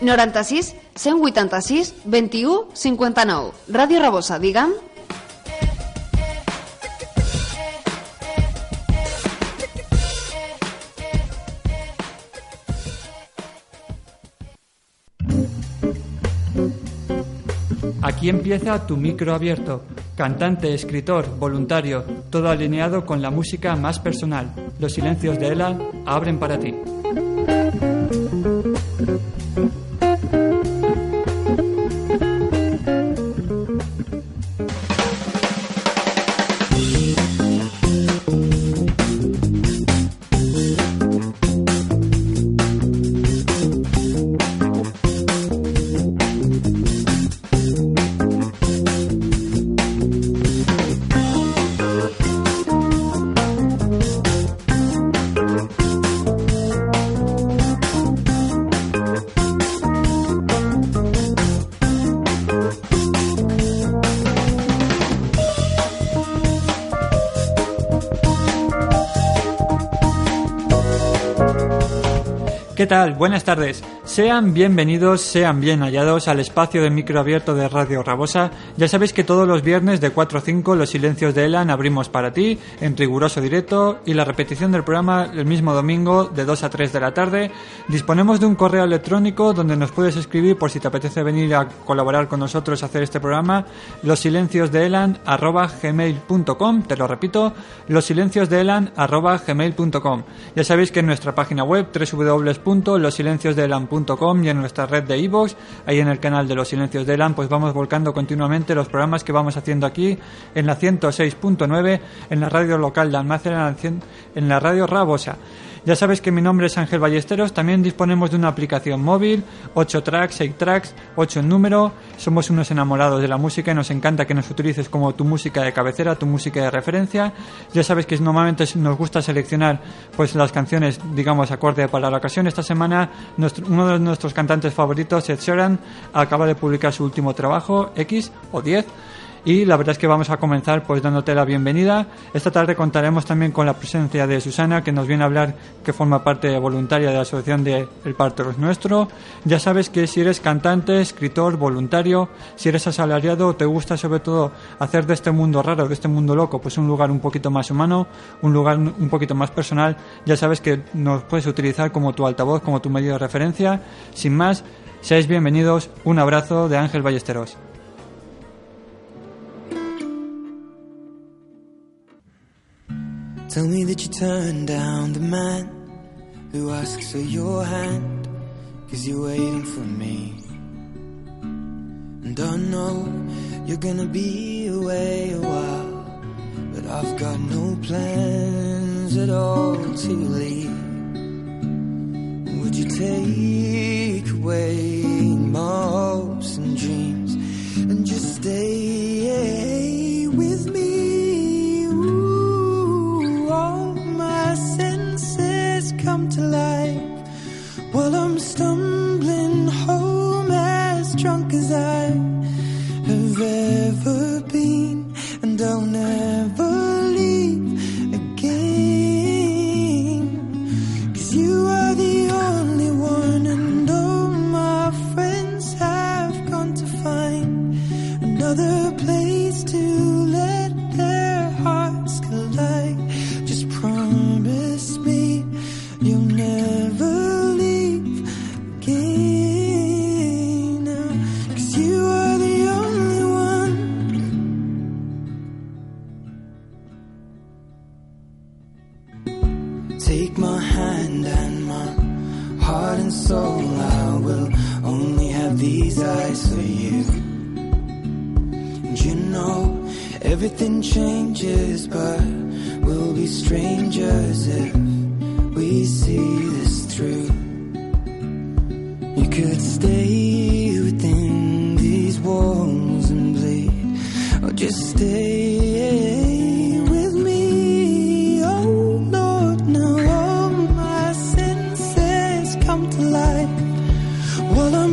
96 186 21 59. Ràdio Rabosa, digue'm. Aquí empieza tu micro abierto. Cantante, escritor, voluntario, todo alineado con la música más personal. Los silencios de Ela abren para ti. ¿Qué tal? Buenas tardes. Sean bienvenidos, sean bien hallados al espacio de micro abierto de Radio Rabosa. Ya sabéis que todos los viernes de 4 a 5 los silencios de Elan abrimos para ti en riguroso directo y la repetición del programa el mismo domingo de 2 a 3 de la tarde. Disponemos de un correo electrónico donde nos puedes escribir por si te apetece venir a colaborar con nosotros a hacer este programa. Los silencios de Elan gmail.com. Te lo repito, los silencios de Elan gmail.com. Ya sabéis que en nuestra página web www www.losilenciosdelan.com y en nuestra red de iVoox, ahí en el canal de Los Silencios de Elan, pues vamos volcando continuamente los programas que vamos haciendo aquí en la 106.9, en la radio local de Almacén, en la radio Rabosa. Ya sabes que mi nombre es Ángel Ballesteros, también disponemos de una aplicación móvil, 8 tracks, 6 tracks, 8 en número, somos unos enamorados de la música y nos encanta que nos utilices como tu música de cabecera, tu música de referencia. Ya sabes que normalmente nos gusta seleccionar pues las canciones, digamos, acorde para la ocasión. Esta semana uno de nuestros cantantes favoritos, Ed Sheeran, acaba de publicar su último trabajo, X o 10 y la verdad es que vamos a comenzar pues dándote la bienvenida. Esta tarde contaremos también con la presencia de Susana que nos viene a hablar que forma parte voluntaria de la asociación de El Parto es Nuestro. Ya sabes que si eres cantante, escritor, voluntario, si eres asalariado, te gusta sobre todo hacer de este mundo raro, de este mundo loco, pues un lugar un poquito más humano, un lugar un poquito más personal, ya sabes que nos puedes utilizar como tu altavoz, como tu medio de referencia. Sin más, seáis bienvenidos. Un abrazo de Ángel Ballesteros. Tell me that you turned down the man who asks for your hand, cause you're waiting for me. And I know you're gonna be away a while, but I've got no plans at all to leave. Would you take away my hopes and dreams and just stay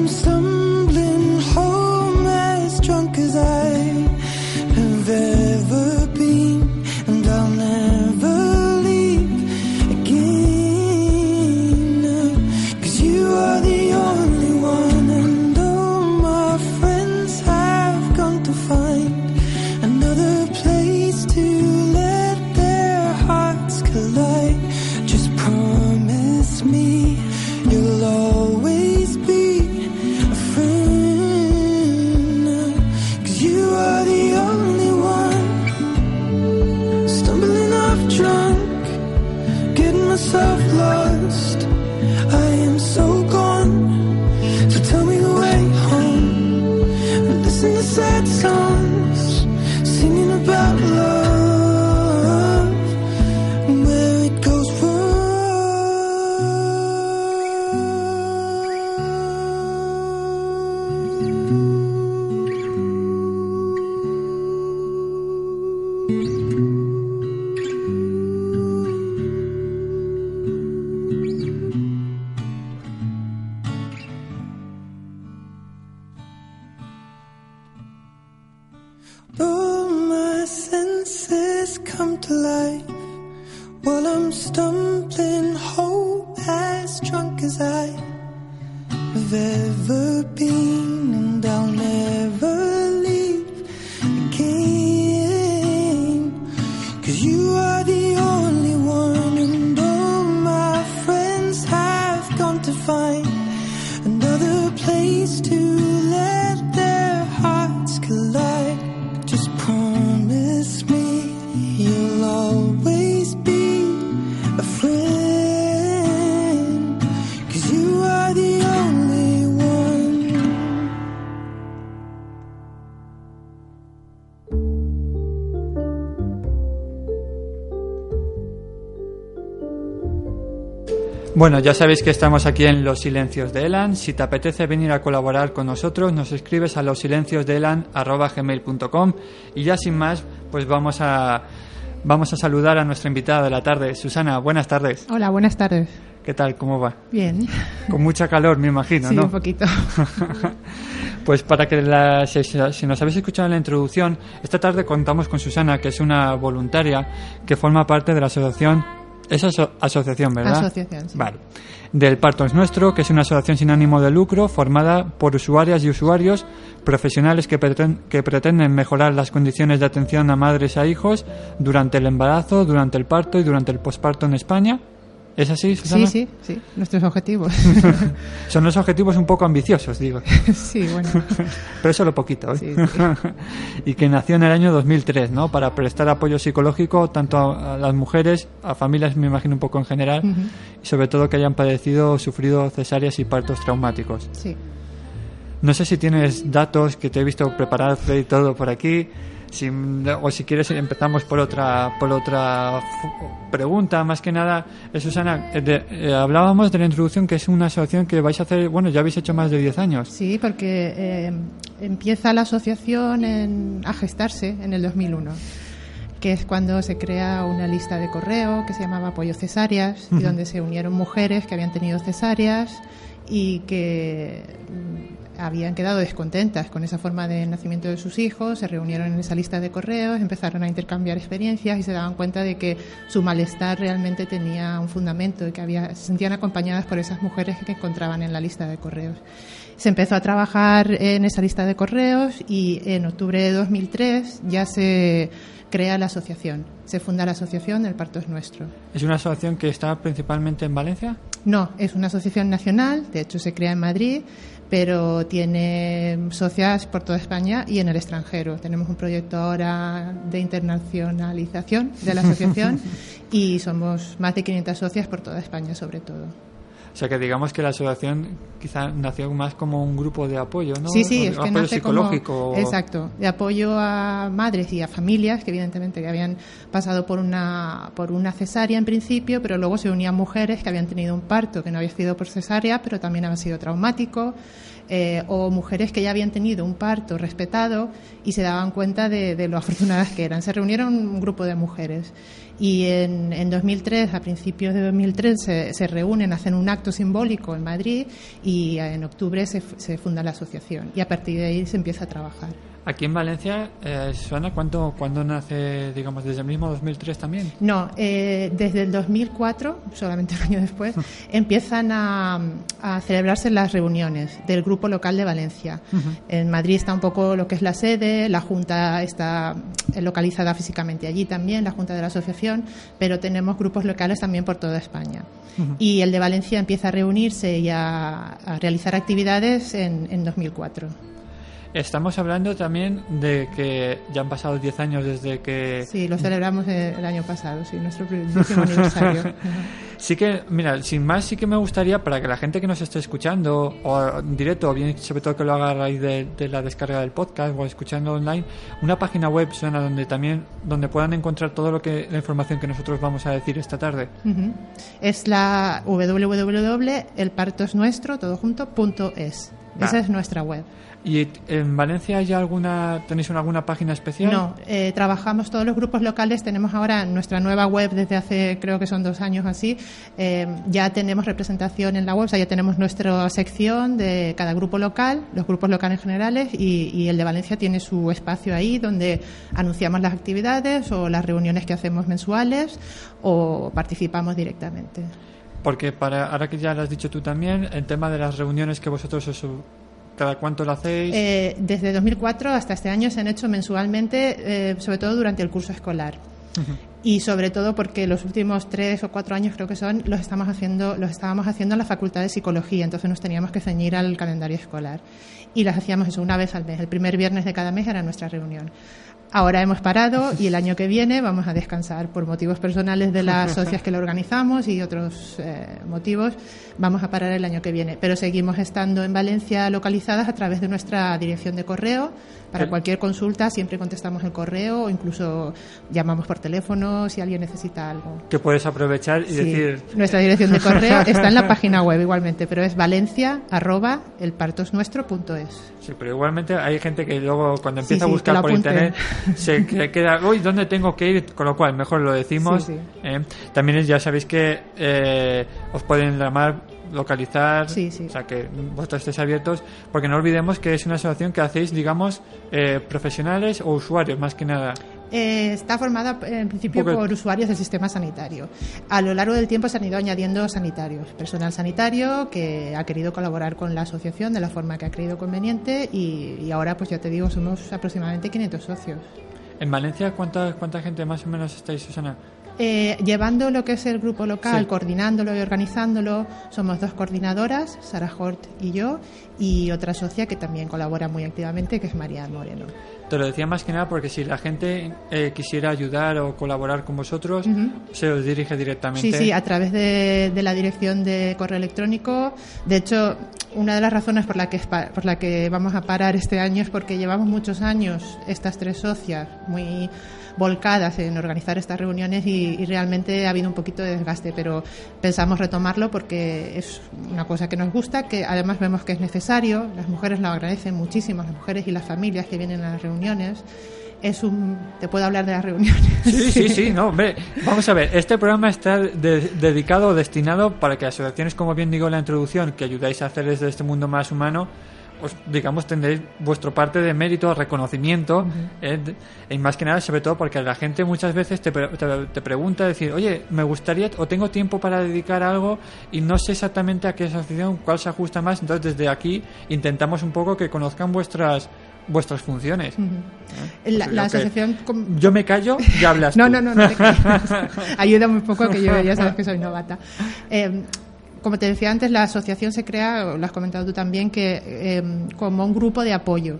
I'm so Bueno, ya sabéis que estamos aquí en Los Silencios de Elan. Si te apetece venir a colaborar con nosotros, nos escribes a losilenciosdeelan.com y ya sin más, pues vamos a, vamos a saludar a nuestra invitada de la tarde. Susana, buenas tardes. Hola, buenas tardes. ¿Qué tal? ¿Cómo va? Bien. Con mucha calor, me imagino, sí, ¿no? un poquito. Pues para que la- si, si nos habéis escuchado en la introducción, esta tarde contamos con Susana, que es una voluntaria que forma parte de la asociación. Es aso- asociación, ¿verdad? Asociación, sí. Vale. Del Parto es Nuestro, que es una asociación sin ánimo de lucro formada por usuarias y usuarios profesionales que, preten- que pretenden mejorar las condiciones de atención a madres e hijos durante el embarazo, durante el parto y durante el posparto en España. ¿Es así, Susana? Sí, sí, sí, nuestros objetivos. Son los objetivos un poco ambiciosos, digo. sí, bueno. Pero solo poquito, ¿eh? Sí, sí. y que nació en el año 2003, ¿no? Para prestar apoyo psicológico tanto a, las mujeres, a familias, me imagino un poco en general, y sobre todo que hayan padecido o sufrido cesáreas y partos traumáticos. Sí. No sé si tienes datos que te he visto prepararte y todo por aquí. Si, o si quieres empezamos por otra por otra pregunta más que nada eh, Susana eh, de- eh, hablábamos de la introducción que es una asociación que vais a hacer bueno ya habéis hecho más de 10 años. Sí, porque eh, empieza la asociación en- a gestarse en el 2001, que es cuando se crea una lista de correo que se llamaba Apoyo Cesáreas, y donde se unieron mujeres que habían tenido cesáreas y que mm, habían quedado descontentas con esa forma de nacimiento de sus hijos, se reunieron en esa lista de correos, empezaron a intercambiar experiencias y se daban cuenta de que su malestar realmente tenía un fundamento y que había, se sentían acompañadas por esas mujeres que encontraban en la lista de correos. Se empezó a trabajar en esa lista de correos y en octubre de 2003 ya se crea la asociación. Se funda la asociación El Parto es Nuestro. es una asociación que está principalmente en Valencia No, es una asociación nacional, de hecho se crea en Madrid, pero tiene socias por toda España y en el extranjero. Tenemos un proyecto ahora de internacionalización de la asociación y somos más de 500 socias por toda España sobre todo. O sea que digamos que la asociación quizá nació más como un grupo de apoyo, ¿no? Sí, sí, O es que apoyo nace psicológico. como... Exacto, de apoyo a madres y a familias que evidentemente que habían pasado por una, por una cesárea en principio, pero luego se unían mujeres que habían tenido un parto que no había sido por cesárea, pero también había sido traumático, eh, o mujeres que ya habían tenido un parto respetado y se daban cuenta de, de lo afortunadas que eran. Se reunieron un grupo de mujeres y en, en 2003, a principios de 2003, se, se reúnen, hacen un acto simbólico en Madrid y en octubre se, se funda la asociación y a partir de ahí se empieza a trabajar. Aquí en Valencia, eh, Susana, ¿cuánto, ¿cuándo nace, digamos, desde el mismo 2003 también? No, eh, desde el 2004, solamente un año después, empiezan a, a celebrarse las reuniones del Grupo Local de Valencia. En Madrid está un poco lo que es la sede, la Junta está localizada físicamente allí también, la Junta de la Asociación, pero tenemos grupos locales también por toda España. Y el de Valencia empieza a reunirse y a, a realizar actividades en, en 2004. Estamos hablando también de que ya han pasado 10 años desde que... Sí, lo celebramos el año pasado, sí, nuestro décimo aniversario. Sí que, mira, sin más, sí que me gustaría para que la gente que nos esté escuchando, o en directo, o bien sobre todo que lo haga a raíz de, de la descarga del podcast o escuchando online, una página web, Susana, donde también, donde puedan encontrar todo lo que, la información que nosotros vamos a decir esta tarde. Ujú. Es la www.elpartosnuestro, todo junto, punto es. Va. Esa es nuestra web. ¿Y en Valencia hay alguna, tenéis alguna página especial? No, eh, trabajamos todos los grupos locales. Tenemos ahora nuestra nueva web desde hace, creo que son dos años así. Eh, ya tenemos representación en la web, o sea, ya tenemos nuestra sección de cada grupo local, los grupos locales generales, y, y el de Valencia tiene su espacio ahí donde anunciamos las actividades o las reuniones que hacemos mensuales o participamos directamente. Porque para, ahora que ya lo has dicho tú también, el tema de las reuniones que vosotros os, cada cuánto lo hacéis. Eh, desde 2004 hasta este año se han hecho mensualmente, eh, sobre todo durante el curso escolar. Y sobre todo porque los últimos tres o cuatro años creo que son los estamos haciendo los estábamos haciendo en la Facultad de Psicología, entonces nos teníamos que ceñir al calendario escolar y las hacíamos eso una vez al mes. El primer viernes de cada mes era nuestra reunión. Ahora hemos parado y el año que viene vamos a descansar por motivos personales de las socias que lo organizamos y otros eh, motivos. Vamos a parar el año que viene, pero seguimos estando en Valencia localizadas a través de nuestra dirección de correo. Para cualquier consulta siempre contestamos el correo o incluso llamamos por teléfono si alguien necesita algo. que puedes aprovechar y Sí, decir, Nuestra dirección de correo está en la página web igualmente, pero es valencia arroba elpartosnuestro.es. sí, pero igualmente hay gente que luego cuando Sí, empieza a sí, que buscar por internet se que- queda, uy, ¿dónde tengo que ir? Con lo cual, mejor lo decimos. Sí, sí. ¿eh? También ya sabéis que eh, os pueden llamar, localizar, Sí, sí. o sea que vosotros estéis abiertos, porque no olvidemos que es una asociación que hacéis, digamos, eh, profesionales o usuarios, más que nada. Eh, está formada eh, en principio por usuarios del sistema sanitario. A lo largo del tiempo se han ido añadiendo sanitarios, personal sanitario que ha querido colaborar con la asociación de la forma que ha creído conveniente y, y ahora, pues ya te digo, somos aproximadamente 500 socios. En Valencia, ¿cuánta, cuánta gente más o menos estáis, Susana? Eh, llevando lo que es el grupo local, Sí. coordinándolo y organizándolo, somos dos coordinadoras, Sara Hort y yo, y otra socia que también colabora muy activamente, que es María Moreno. Te lo decía más que nada porque si la gente eh, quisiera ayudar o colaborar con vosotros, se os dirige directamente. Sí, sí, a través de, de la dirección de correo electrónico. De hecho, una de las razones por la, que, por la que vamos a parar este año es porque llevamos muchos años, estas tres socias, muy volcadas en organizar estas reuniones y, y realmente ha habido un poquito de desgaste, pero pensamos retomarlo porque es una cosa que nos gusta, que además vemos que es necesario, las mujeres lo agradecen muchísimo, las mujeres y las familias que vienen a las reuniones. Es un, te puedo hablar de las reuniones. Sí, sí, sí, no, hombre, vamos a ver, este programa está de- dedicado o destinado para que asociaciones, como bien digo en la introducción, que ayudáis a hacer desde este mundo más humano, os, digamos, tendréis vuestro parte de mérito, reconocimiento, eh, de- y más que nada, sobre todo, porque la gente muchas veces te, pre- te, te pregunta, decir, oye, me gustaría o tengo tiempo para dedicar a algo y no sé exactamente a qué asociación, cuál se ajusta más, entonces desde aquí intentamos un poco que conozcan vuestras vuestras funciones. ¿eh? La, Pues la asociación Yo me callo y hablas No, tú. no, no, no te. Ayuda muy poco que yo ya sabes que soy novata. Eh, como te decía antes, la asociación se crea, lo has comentado tú también, que eh, como un grupo de apoyo.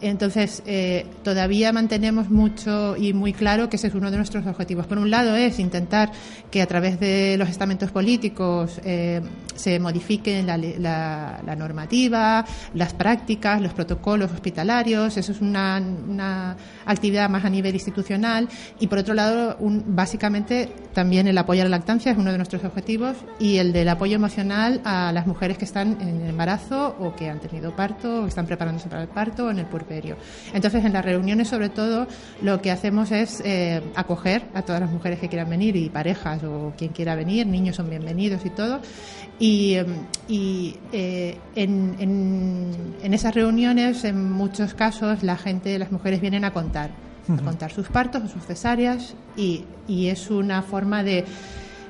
Entonces, eh, todavía mantenemos mucho y muy claro que ese es uno de nuestros objetivos. Por un lado, es intentar que a través de los estamentos políticos eh, se modifique la, la, normativa, las prácticas, los protocolos hospitalarios. Eso es una, una, actividad más a nivel institucional. Y por otro lado, un, básicamente, también el apoyo a la lactancia es uno de nuestros objetivos y el del apoyo emocional a las mujeres que están en embarazo o que han tenido parto o están preparándose para el parto o en el puerperio. Entonces, en las reuniones, sobre todo, lo que hacemos es eh, acoger a todas las mujeres que quieran venir y parejas o quien quiera venir, niños son bienvenidos y todo. Y, em, eh, en, esas reuniones, en muchos casos, la gente, las mujeres vienen a contar, a contar sus partos o sus cesáreas y, y es una forma de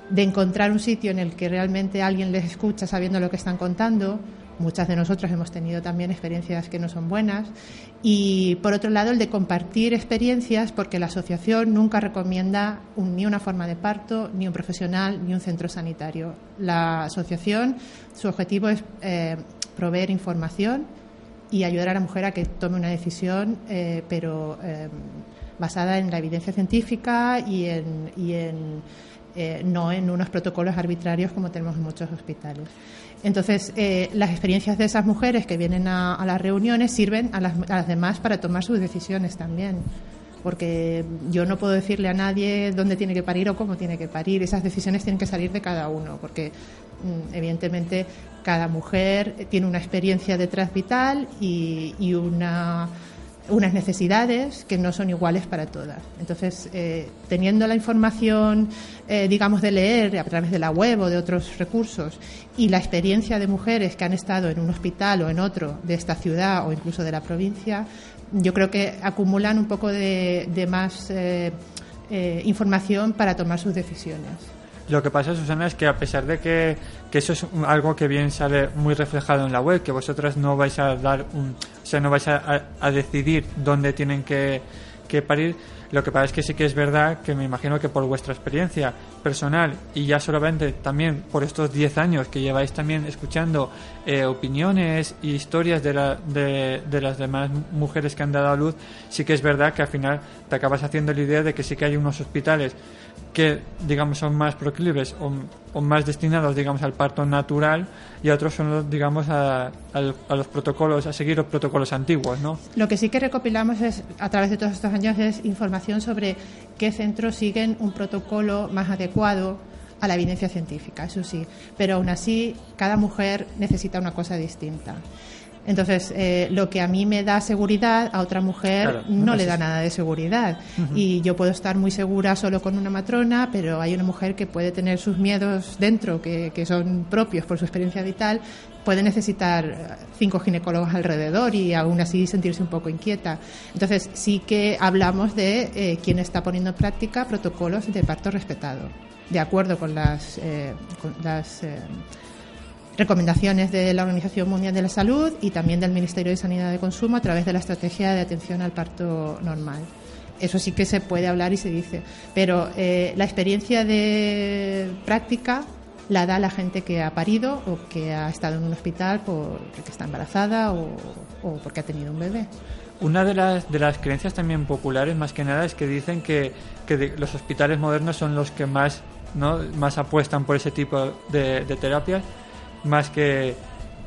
de encontrar un sitio en el que realmente alguien les escucha sabiendo lo que están contando. Muchas de nosotras hemos tenido también experiencias que no son buenas. Y por otro lado, el de compartir experiencias, porque la asociación nunca recomienda ni una forma de parto, ni un profesional, ni un centro sanitario. La asociación, su objetivo es eh, proveer información y ayudar a la mujer a que tome una decisión, eh, pero eh, basada en la evidencia científica y en, y en eh, no en unos protocolos arbitrarios como tenemos en muchos hospitales. Entonces, eh, las experiencias de esas mujeres que vienen a, las reuniones sirven a las, demás para tomar sus decisiones también porque yo no puedo decirle a nadie dónde tiene que parir o cómo tiene que parir. Esas decisiones tienen que salir de cada uno, porque mm, evidentemente cada mujer tiene una experiencia detrás vital y una unas necesidades que no son iguales para todas. Entonces, eh, teniendo la información, eh, digamos, de leer a través de la web o de otros recursos y la experiencia de mujeres que han estado en un hospital o en otro de esta ciudad o incluso de la provincia, yo creo que acumulan un poco de, más eh, información para tomar sus decisiones. Lo que pasa, Susana, es que a pesar de que, eso es algo que bien sale muy reflejado en la web, que vosotras no vais a dar un, o sea, no vais a, decidir dónde tienen que, que parir, lo que pasa es que sí que es verdad que me imagino que por vuestra experiencia personal y ya solamente también por estos 10 años que lleváis también escuchando eh, opiniones y historias de, la, de, de, las demás mujeres que han dado a luz, sí que es verdad que al final te acabas haciendo la idea de que sí que hay unos hospitales que digamos son más proclives o, más destinados digamos al parto natural y otros son digamos a, los protocolos a seguir los protocolos antiguos no lo que sí que recopilamos es a través de todos estos años es información sobre qué centros siguen un protocolo más adecuado a la evidencia científica eso sí. Pero aún así cada mujer necesita una cosa distinta entonces, eh, lo que a mí me da seguridad, a otra mujer no, le da nada de seguridad. Y yo puedo estar muy segura solo con una matrona, pero hay una mujer que puede tener sus miedos dentro, que, son propios por su experiencia vital, puede necesitar cinco ginecólogos alrededor y aún así sentirse un poco inquieta. Entonces, sí que hablamos de eh, quién está poniendo en práctica protocolos de parto respetado, de acuerdo con las, eh, con las recomendaciones de la Organización Mundial de la Salud y también del Ministerio de Sanidad de Consumo a través de la estrategia de atención al parto normal. Eso sí que se puede hablar y se dice, pero eh, la experiencia de práctica la da la gente que ha parido o que ha estado en un hospital porque está embarazada o, porque ha tenido un bebé. Una de las, de las creencias también populares, más que nada, es que dicen que, que los hospitales modernos son los que más, ¿no? más apuestan por ese tipo de, de terapias más que,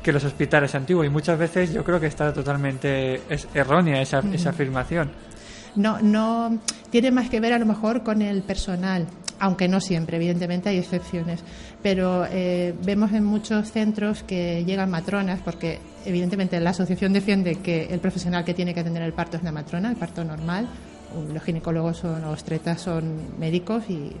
que los hospitales antiguos. Y muchas veces yo creo que está totalmente es errónea esa, esa afirmación. No, no tiene más que ver a lo mejor con el personal, aunque no siempre, evidentemente hay excepciones. Pero eh, vemos en muchos centros que llegan matronas, porque evidentemente la asociación defiende que el profesional que tiene que atender el parto es la matrona, el parto normal. Los ginecólogos son, o obstetras son médicos y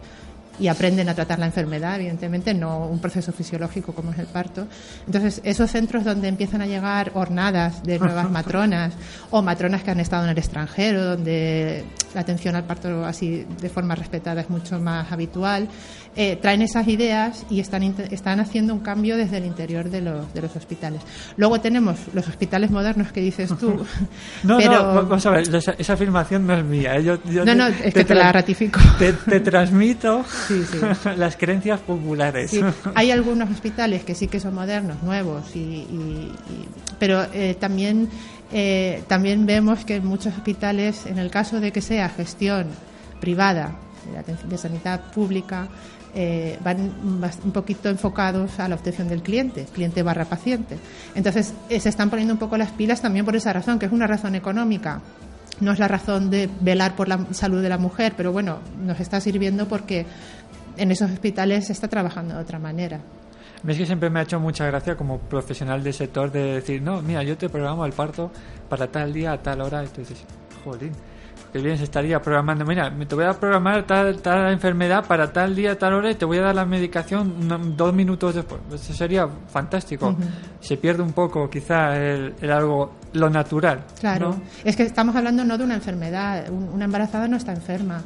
y aprenden a tratar la enfermedad, evidentemente, no un proceso fisiológico como es el parto. Entonces, esos centros donde empiezan a llegar hornadas de nuevas matronas o matronas que han estado en el extranjero, donde la atención al parto así de forma respetada es mucho más habitual, eh, traen esas ideas y están, están haciendo un cambio desde el interior de los, de los hospitales. Luego tenemos los hospitales modernos que dices tú. no, pero... no, vamos a ver, esa, afirmación no es mía. ¿eh? no, no, es que te la ratifico. Te, transmito las creencias populares. Hay algunos hospitales que sí que son modernos, nuevos, y, pero eh, también Eh, también vemos que en muchos hospitales, en el caso de que sea gestión privada de, la atención- de sanidad pública, eh, van un poquito enfocados a la obtención del cliente, cliente barra paciente. Entonces, eh, se están poniendo un poco las pilas también por esa razón, que es una razón económica. No es la razón de velar por la salud de la mujer, pero bueno, nos está sirviendo porque en esos hospitales se está trabajando de otra manera. Es que siempre me ha hecho mucha gracia como profesional del sector de decir, no, mira, yo te programo el parto para tal día, a tal hora. Entonces, jolín, qué bien se estaría programando. Mira, me te voy a programar tal, tal enfermedad para tal día, tal hora y te voy a dar la medicación dos minutos después. Eso sería fantástico. Se pierde un poco, quizá, el, el algo, lo natural. Claro, ¿no? es que estamos hablando no de una enfermedad, Un- una embarazada no está enferma.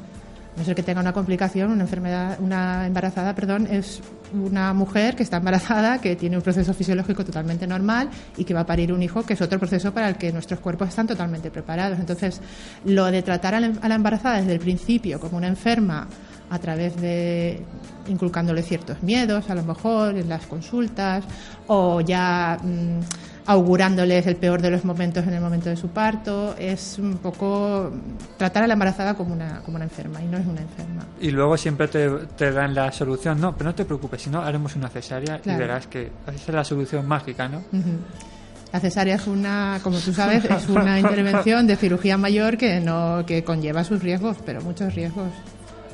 No ser que tenga una complicación, una enfermedad, una embarazada, perdón, es una mujer que está embarazada, que tiene un proceso fisiológico totalmente normal y que va a parir un hijo, que es otro proceso para el que nuestros cuerpos están totalmente preparados. Entonces, lo de tratar a la, embarazada desde el principio como una enferma a través de inculcándole ciertos miedos, a lo mejor en las consultas, o ya mm, augurándoles el peor de los momentos en el momento de su parto, es un poco tratar a la embarazada como una, como una enferma y no es una enferma. Y luego siempre te, te dan la solución. No, pero no te preocupes, si no, haremos una cesárea y verás que esa es la solución mágica, ¿no? La cesárea es una, como tú sabes, es una intervención de cirugía mayor que no que conlleva sus riesgos, pero muchos riesgos.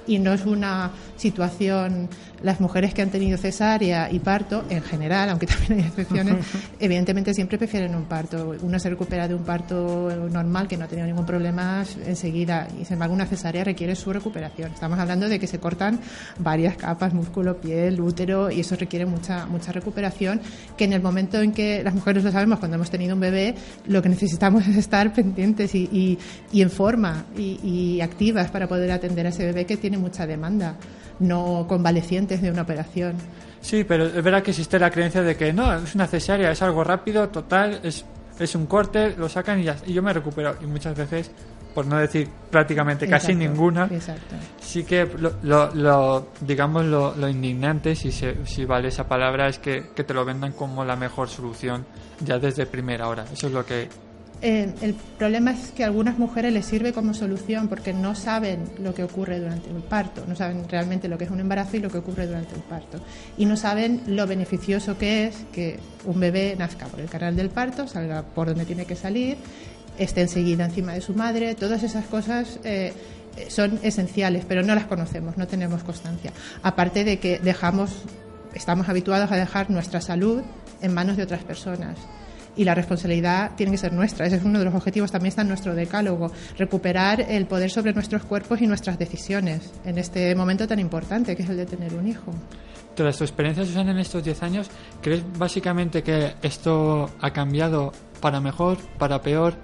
Y no es una situación, las mujeres que han tenido cesárea y parto, en general, aunque también hay excepciones, evidentemente siempre prefieren un parto. Uno se recupera de un parto normal que no ha tenido ningún problema enseguida, y sin embargo una cesárea requiere su recuperación. Estamos hablando de que se cortan varias capas, músculo, piel, útero, y eso requiere mucha, mucha recuperación, que en el momento en que las mujeres lo sabemos, cuando hemos tenido un bebé, lo que necesitamos es estar pendientes y, y- y en forma y, y activas para poder atender a ese bebé que tiene mucha demanda, no convalecientes de una operación. Sí, pero es verdad que existe la creencia de que no, es una cesárea, es algo rápido, total, es, es un corte, lo sacan y, ya, y yo me recupero. Y muchas veces, por no decir prácticamente casi Exacto, ninguna, Exacto. sí que lo, lo- lo- digamos lo, lo indignante, si, se, si vale esa palabra, es que, que te lo vendan como la mejor solución ya desde primera hora. Eso es lo que... Eh, el problema es que a algunas mujeres les sirve como solución porque no saben lo que ocurre durante el parto, no saben realmente lo que es un embarazo y lo que ocurre durante el parto. Y no saben lo beneficioso que es que un bebé nazca por el canal del parto, salga por donde tiene que salir, esté enseguida encima de su madre, todas esas cosas. eh, son esenciales, pero no las conocemos, no tenemos constancia. Aparte de que dejamos, estamos habituados a dejar nuestra salud en manos de otras personas y la responsabilidad tiene que ser nuestra. Ese es uno de los objetivos, también está en nuestro decálogo, recuperar el poder sobre nuestros cuerpos y nuestras decisiones en este momento tan importante que es el de tener un hijo. Tras tu experiencia, Susana, en estos 10 años, ¿crees básicamente que esto ha cambiado para mejor, para peor?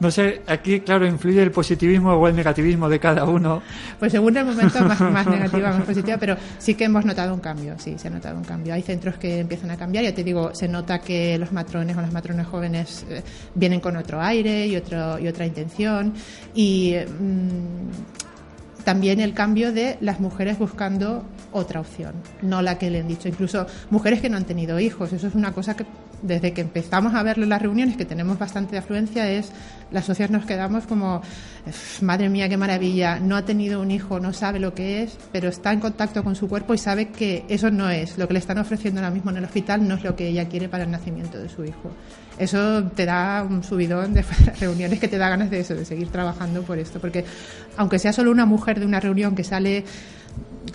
No sé, aquí, claro, influye el positivismo o el negativismo de cada uno. Pues según el momento más, más negativa, más positiva, pero sí que hemos notado un cambio, sí, se ha notado un cambio. Hay centros que empiezan a cambiar, ya te digo, se nota que los matrones o las matrones jóvenes eh, vienen con otro aire y, otro, y otra intención y mm, también el cambio de las mujeres buscando otra opción, no la que le han dicho. Incluso mujeres que no han tenido hijos, eso es una cosa que desde que empezamos a verlo en las reuniones, que tenemos bastante afluencia, es las socias nos quedamos como, "Uf, madre mía, qué maravilla, no ha tenido un hijo, no sabe lo que es, pero está en contacto con su cuerpo y sabe que eso no es, lo que le están ofreciendo ahora mismo en el hospital no es lo que ella quiere para el nacimiento de su hijo. Eso te da un subidón de reuniones que te da ganas de eso, de seguir trabajando por esto, porque aunque sea solo una mujer de una reunión que sale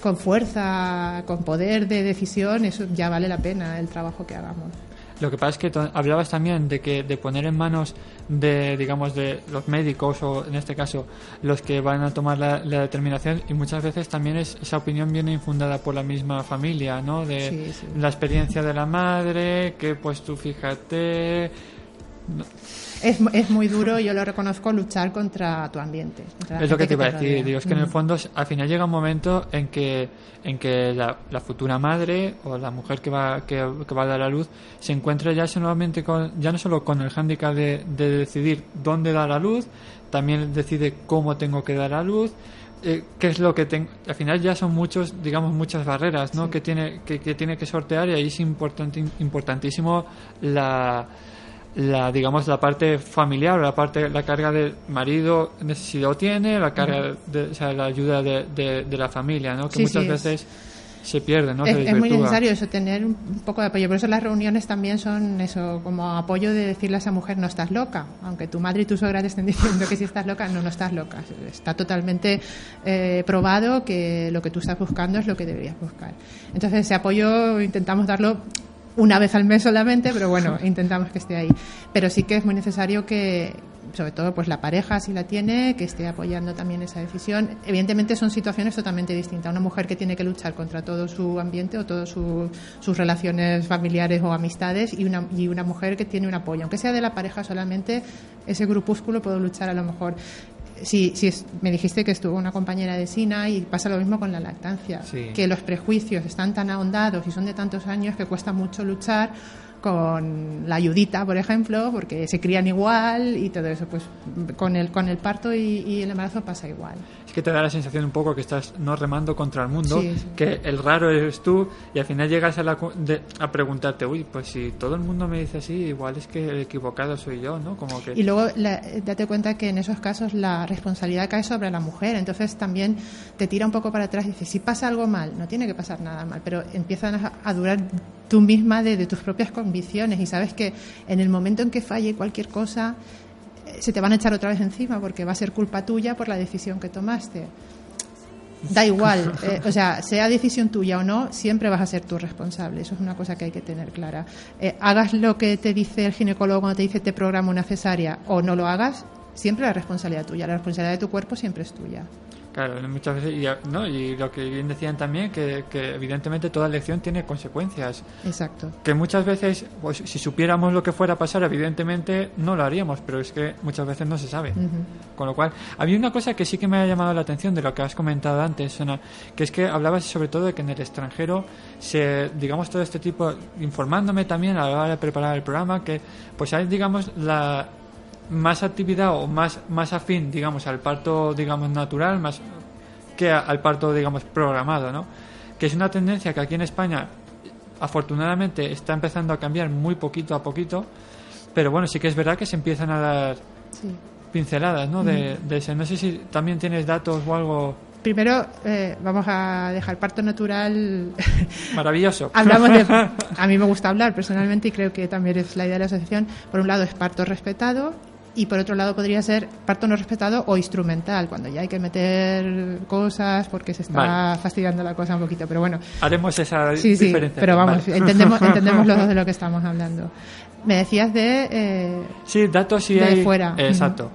con fuerza, con poder de decisión, eso ya vale la pena el trabajo que hagamos. Lo que pasa es que hablabas también de que de poner en manos de, digamos, de los médicos o en este caso los que van a tomar la, la determinación y muchas veces también es, esa opinión viene infundada por la misma familia, ¿no? De Sí, sí. la experiencia de la madre, que pues tú fíjate, Es, es muy duro, yo lo reconozco, luchar contra tu ambiente. contra Es lo que te iba a decir, digo, es que en el Mm. fondo al final llega un momento en que en que la, la futura madre o la mujer que va que, que va a dar a luz se encuentra ya solamente con ya no solo con el hándicap de, de decidir dónde dar a luz, también decide cómo tengo que dar a luz, eh, qué es lo que tengo, al final ya son muchos, digamos muchas barreras, ¿no? Que tiene que, que tiene que sortear y ahí es importante importantísimo la la digamos la parte familiar la parte la carga del marido si lo tiene la carga de o sea, la ayuda de, de, de la familia no que Sí, muchas sí, es- veces se pierde no Es, se es muy necesario eso, tener un poco de apoyo. Por eso las reuniones también son eso, como apoyo de decirle a esa mujer no estás loca. Aunque tu madre y tu suegra te estén diciendo que si estás loca, no, no estás loca. Está totalmente eh, probado que lo que tú estás buscando es lo que deberías buscar. Entonces ese apoyo intentamos darlo una vez al mes solamente, pero bueno, intentamos que esté ahí. Pero sí que es muy necesario que, sobre todo pues la pareja si la tiene, que esté apoyando también esa decisión. Evidentemente son situaciones totalmente distintas. Una mujer que tiene que luchar contra todo su ambiente o todas su- sus relaciones familiares o amistades y una, y una mujer que tiene un apoyo. Aunque sea de la pareja solamente, ese grupúsculo puede luchar a lo mejor. Si, si es- me dijiste que estuvo una compañera de Sina y pasa lo mismo con la lactancia, Sí. que los prejuicios están tan ahondados y son de tantos años que cuesta mucho luchar con la ayudita, por ejemplo, porque se crían igual y todo eso. Pues con el, con el parto y, y el embarazo pasa igual. es que te da la sensación un poco que estás no remando contra el mundo Sí, sí. que el raro eres tú y al final llegas a, la, de- a preguntarte uy pues si todo el mundo me dice así igual es que el equivocado soy yo no como que Y luego la- date cuenta que en esos casos la responsabilidad cae sobre la mujer. Entonces también te tira un poco para atrás y dices, si pasa algo mal, no tiene que pasar nada mal, pero empiezan a, a durar tú misma de, de tus propias convicciones y sabes que en el momento en que falle cualquier cosa, eh, se te van a echar otra vez encima porque va a ser culpa tuya por la decisión que tomaste. Da igual, eh, o sea, sea decisión tuya o no, siempre vas a ser tú responsable. Eso es una cosa que hay que tener clara. Eh, hagas lo que te dice el ginecólogo cuando te dice te programa una cesárea o no lo hagas, siempre la responsabilidad tuya. La responsabilidad de tu cuerpo siempre es tuya. Claro, muchas veces, y, ¿no? y lo que bien decían también, que, que evidentemente toda elección tiene consecuencias. Exacto. Que muchas veces, pues si supiéramos lo que fuera a pasar, evidentemente no lo haríamos, pero es que muchas veces no se sabe. Con lo cual, había una cosa que sí que me ha llamado la atención de lo que has comentado antes, Sona, que es que hablabas sobre todo de que en el extranjero se, digamos, todo este tipo, informándome también a la hora de preparar el programa, que pues hay, digamos, la más actividad o más, más afín, digamos, al parto, digamos, natural, más que a- al parto, digamos, programado, ¿no? Que es una tendencia que aquí en España, afortunadamente, está empezando a cambiar muy poquito a poquito, pero bueno, sí que es verdad que se empiezan a dar Sí. pinceladas, ¿no? De, de ese. No sé si también tienes datos o algo Primero, eh, vamos a dejar parto natural. maravilloso. Hablamos de. A mí me gusta hablar personalmente y creo que también es la idea de la asociación. Por un lado es parto respetado y por otro lado podría ser parto no respetado o instrumental, cuando ya hay que meter cosas porque se está Vale. fastidiando la cosa un poquito. Pero bueno, Haremos esa sí, sí, diferencia. pero vamos, Vale. entendemos, entendemos los dos de lo que estamos hablando. Me decías de. eh, Sí, datos sí de hay. fuera. Exacto.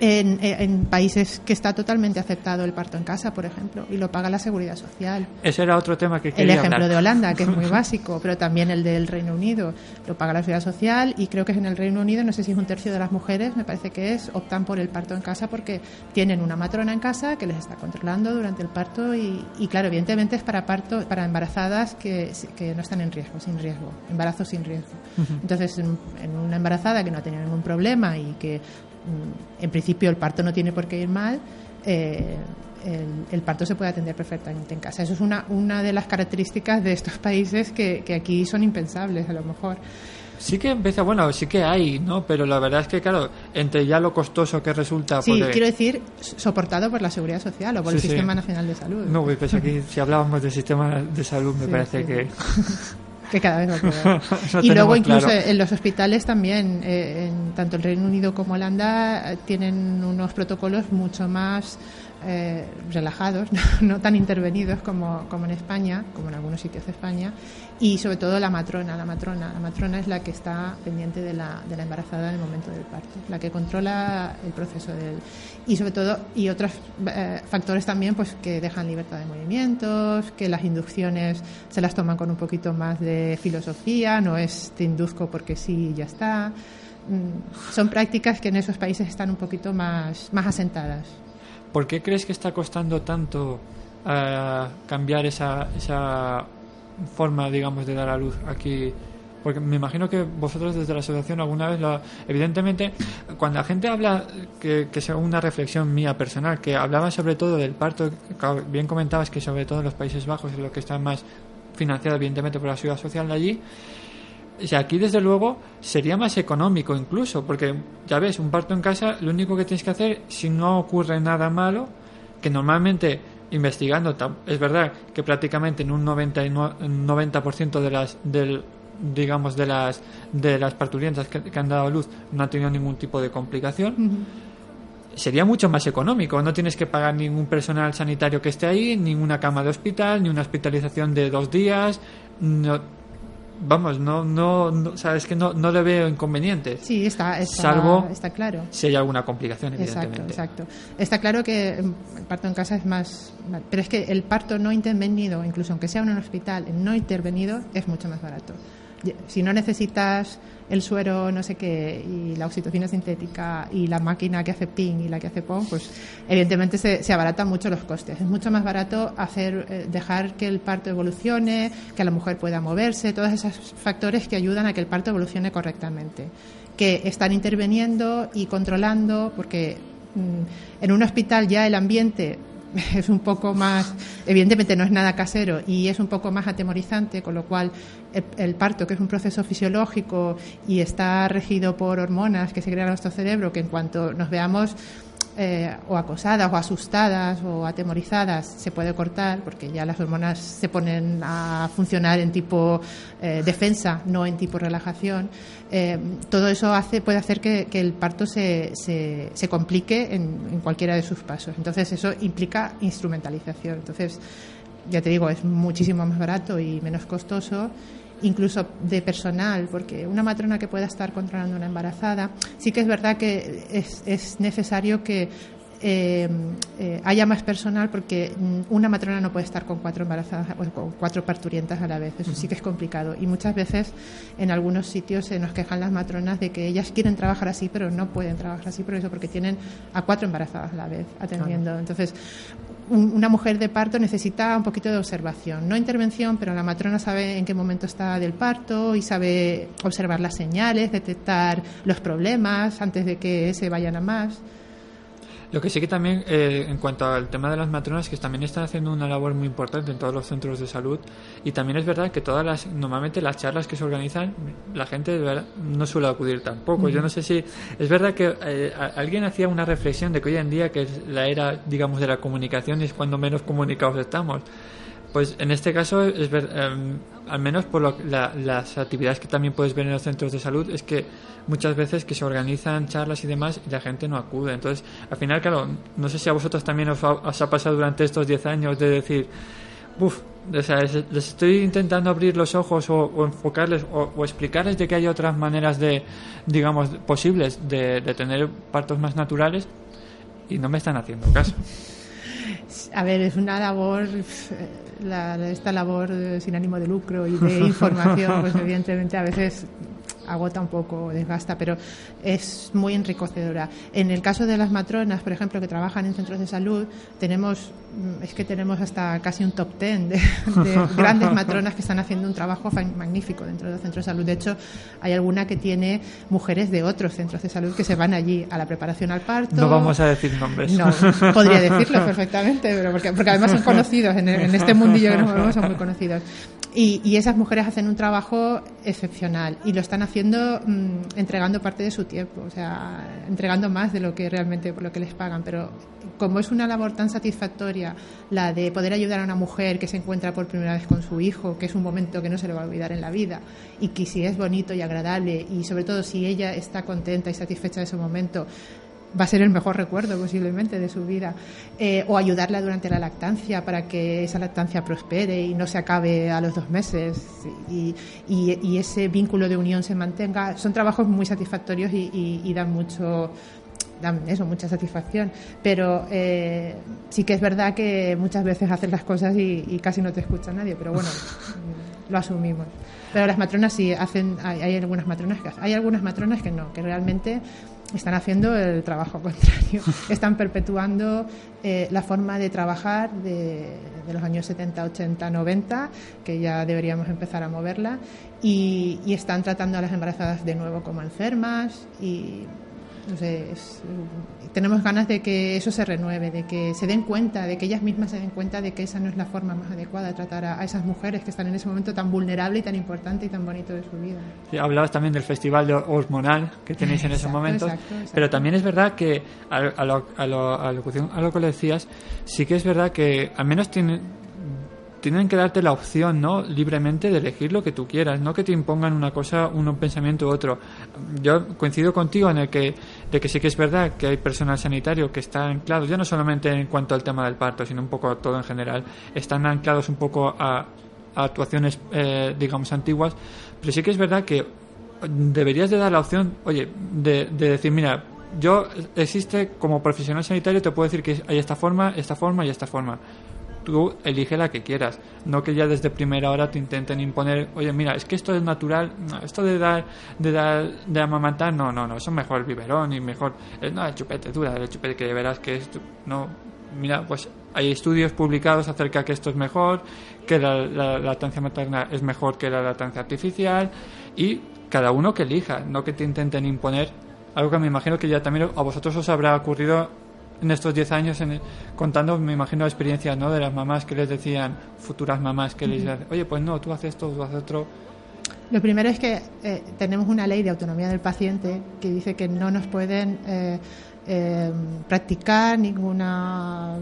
En, en países que está totalmente aceptado el parto en casa, por ejemplo, y lo paga la seguridad social. Ese era otro tema que El quería ejemplo hablar. de Holanda, que es muy básico, pero también el del Reino Unido. Lo paga la seguridad social y creo que es en el Reino Unido, no sé si es un tercio de las mujeres, me parece que es, optan por el parto en casa porque tienen una matrona en casa que les está controlando durante el parto y, y claro, evidentemente es para parto, para embarazadas que, que no están en riesgo, sin riesgo, embarazo sin riesgo. Entonces, en, en una embarazada que no ha tenido ningún problema y que en principio el parto no tiene por qué ir mal, eh, el, el parto se puede atender perfectamente en casa. Eso es una, una de las características de estos países que, que aquí son impensables, a lo mejor. Sí que empieza, bueno, sí que hay, ¿no? Pero la verdad es que, claro, entre ya lo costoso que resulta. Sí, porque- quiero decir, soportado por la Seguridad Social o por el sí. Sistema Nacional de Salud. No, güey, pues aquí, si hablábamos del sistema de salud, me Sí, parece que. que cada vez va y luego incluso claro. en los hospitales también, eh, en tanto el Reino Unido como Holanda, eh, tienen unos protocolos mucho más eh, relajados, no tan intervenidos como, como en España, como en algunos sitios de España, y sobre todo la matrona, la matrona, la matrona es la que está pendiente de la, de la embarazada en el momento del parto, la que controla el proceso del y sobre todo y otros eh, factores también pues que dejan libertad de movimientos, que las inducciones se las toman con un poquito más de filosofía, no es te induzco porque sí ya está. Mm, Son prácticas que en esos países están un poquito más, más asentadas. ¿Por qué crees que está costando tanto eh, cambiar esa, esa forma, digamos, de dar a luz aquí? Porque me imagino que vosotros desde la asociación alguna vez, lo, evidentemente, cuando la gente habla, que, que sea una reflexión mía personal, que hablaba sobre todo del parto, bien comentabas que sobre todo en los Países Bajos es lo que está más financiado evidentemente por la seguridad social de allí, Sea, aquí desde luego sería más económico incluso, porque ya ves, un parto en casa, lo único que tienes que hacer, si no ocurre nada malo, que normalmente investigando, es verdad que prácticamente en un 90%, de las del digamos de las de las parturientas que, han dado a luz no han tenido ningún tipo de complicación. Sería mucho más económico, no tienes que pagar ningún personal sanitario que esté ahí, ninguna cama de hospital, ni una hospitalización de dos días, no, vamos, no, no, sabes que no, no le veo inconveniente. Sí, está, está, salvo está claro. Si hay alguna complicación, evidentemente. Exacto, exacto. Está claro que el parto en casa es más, pero es que el parto no intervenido, incluso aunque sea en un hospital, no intervenido, es mucho más barato. Si no necesitas el suero no sé qué y la oxitocina sintética y la máquina que hace ping y la que hace pong, pues evidentemente se, se abaratan mucho los costes. Es mucho más barato hacer eh, dejar que el parto evolucione, que la mujer pueda moverse, todos esos factores que ayudan a que el parto evolucione correctamente, que están interviniendo y controlando porque mm, en un hospital ya el ambiente es un poco más, evidentemente no es nada casero y es un poco más atemorizante, con lo cual el, parto, que es un proceso fisiológico y está regido por hormonas que se crean en nuestro cerebro, que en cuanto nos veamos eh, o acosadas o asustadas o atemorizadas se puede cortar porque ya las hormonas se ponen a funcionar en tipo eh, defensa, no en tipo relajación. Eh, todo eso hace, puede hacer que, el parto se, se, se complique en, en, cualquiera de sus pasos. Entonces eso implica instrumentalización. Entonces, ya te digo, es muchísimo más barato y menos costoso incluso de personal, porque una matrona que pueda estar controlando una embarazada, sí que es verdad que es, es necesario que eh, eh, haya más personal porque mm, una matrona no puede estar con cuatro embarazadas o con cuatro parturientas a la vez. Eso sí que es complicado. Y muchas veces en algunos sitios se nos quejan las matronas de que ellas quieren trabajar así, pero no pueden trabajar así por eso, porque tienen a cuatro embarazadas a la vez atendiendo. Entonces, una mujer de parto necesita un poquito de observación, no intervención, pero la matrona sabe en qué momento está del parto y sabe observar las señales, detectar los problemas antes de que se vayan a más. Lo que sí que también, eh, en cuanto al tema de las matronas, que también están haciendo una labor muy importante en todos los centros de salud. Y también es verdad que todas las, normalmente las charlas que se organizan, la gente no suele acudir tampoco. Yo no sé si, es verdad que eh, alguien hacía una reflexión de que hoy en día, que es la era, digamos, de la comunicación, es cuando menos comunicados estamos. Pues en este caso, es ver, em, al menos por lo, las actividades que también puedes ver en los centros de salud, es que muchas veces que se organizan charlas y demás y la gente no acude. Entonces, al final, claro, no sé si a vosotros también os ha, pasado durante estos 10 años de decir, uff, les, estoy intentando abrir los ojos o, enfocarles o, explicarles de que hay otras maneras de, digamos, posibles de, de tener partos más naturales y no me están haciendo caso. A ver, es una labor, eh, esta labor sin ánimo de lucro y de información, pues evidentemente a veces agota un poco, desgasta, pero es muy enriquecedora. En el caso de las matronas, por ejemplo, que trabajan en centros de salud, tenemos, mm, es que tenemos hasta casi un top ten de, grandes matronas que están haciendo un trabajo magnífico dentro de los centros de salud. De hecho, hay alguna que tiene mujeres de otros centros de salud que se van allí a la preparación al parto. No vamos a decir nombres. No, podría decirlo perfectamente, pero porque, porque además son conocidos, en, en este mundillo que nos movemos son muy conocidos. Y, esas mujeres hacen un trabajo excepcional y lo están haciendo mm, entregando parte de su tiempo, o sea, entregando más de lo que realmente por lo que les pagan. Pero como es una labor tan satisfactoria la de poder ayudar a una mujer que se encuentra por primera vez con su hijo, que es un momento que no se le va a olvidar en la vida, y que si es bonito y agradable y sobre todo si ella está contenta y satisfecha de ese momento, va a ser el mejor recuerdo posiblemente de su vida, eh, o ayudarla durante la lactancia para que esa lactancia prospere y no se acabe a los dos meses y, ese vínculo de unión se mantenga. Son trabajos muy satisfactorios y, dan mucho dan eso, mucha satisfacción, pero eh, sí que es verdad que muchas veces haces las cosas y, casi no te escucha nadie, pero bueno, lo asumimos. Pero las matronas sí hacen, hay, hay algunas matronas que hay algunas matronas que no, que realmente están haciendo el trabajo contrario. Están perpetuando eh, la forma de trabajar de, los años 70, 80, 90, que ya deberíamos empezar a moverla, y, están tratando a las embarazadas de nuevo como enfermas y, no sé, es- tenemos ganas de que eso se renueve, de que se den cuenta, de que ellas mismas se den cuenta de que esa no es la forma más adecuada de tratar a, esas mujeres que están en ese momento tan vulnerable y tan importante y tan bonito de su vida. Sí, hablabas también del festival de hormonal que tenéis en esos momentos, exacto, exacto. pero también es verdad que a, a lo, a, lo, a, lo, a lo que le decías, sí que es verdad que al menos tienen tienen que darte la opción, ¿no? Libremente de elegir lo que tú quieras, no que te impongan una cosa, un pensamiento u otro. Yo coincido contigo en el que, de que sí que es verdad que hay personal sanitario que está anclado, ya no solamente en cuanto al tema del parto, sino un poco todo en general, están anclados un poco a, a actuaciones, eh, digamos, antiguas, pero sí que es verdad que deberías de dar la opción, oye, de, de decir, mira, yo existe como profesional sanitario, te puedo decir que hay esta forma, esta forma y esta forma tú elige la que quieras, no que ya desde primera hora te intenten imponer, oye, mira, es que esto es natural, no, esto de dar, de dar, de amamantar, no, no, no, eso es mejor el biberón y mejor, eh, no, el chupete, dura, el chupete que verás que es, no, mira, pues hay estudios publicados acerca que esto es mejor, que la, la, la lactancia materna es mejor que la lactancia artificial y cada uno que elija, no que te intenten imponer algo que me imagino que ya también a vosotros os habrá ocurrido en estos 10 años en, contando, me imagino, experiencias ¿no? de las mamás que les decían, futuras mamás que les decían, oye, pues no, tú haces esto, tú haces otro. Lo primero es que eh, tenemos una ley de autonomía del paciente que dice que no nos pueden eh, eh, practicar ninguna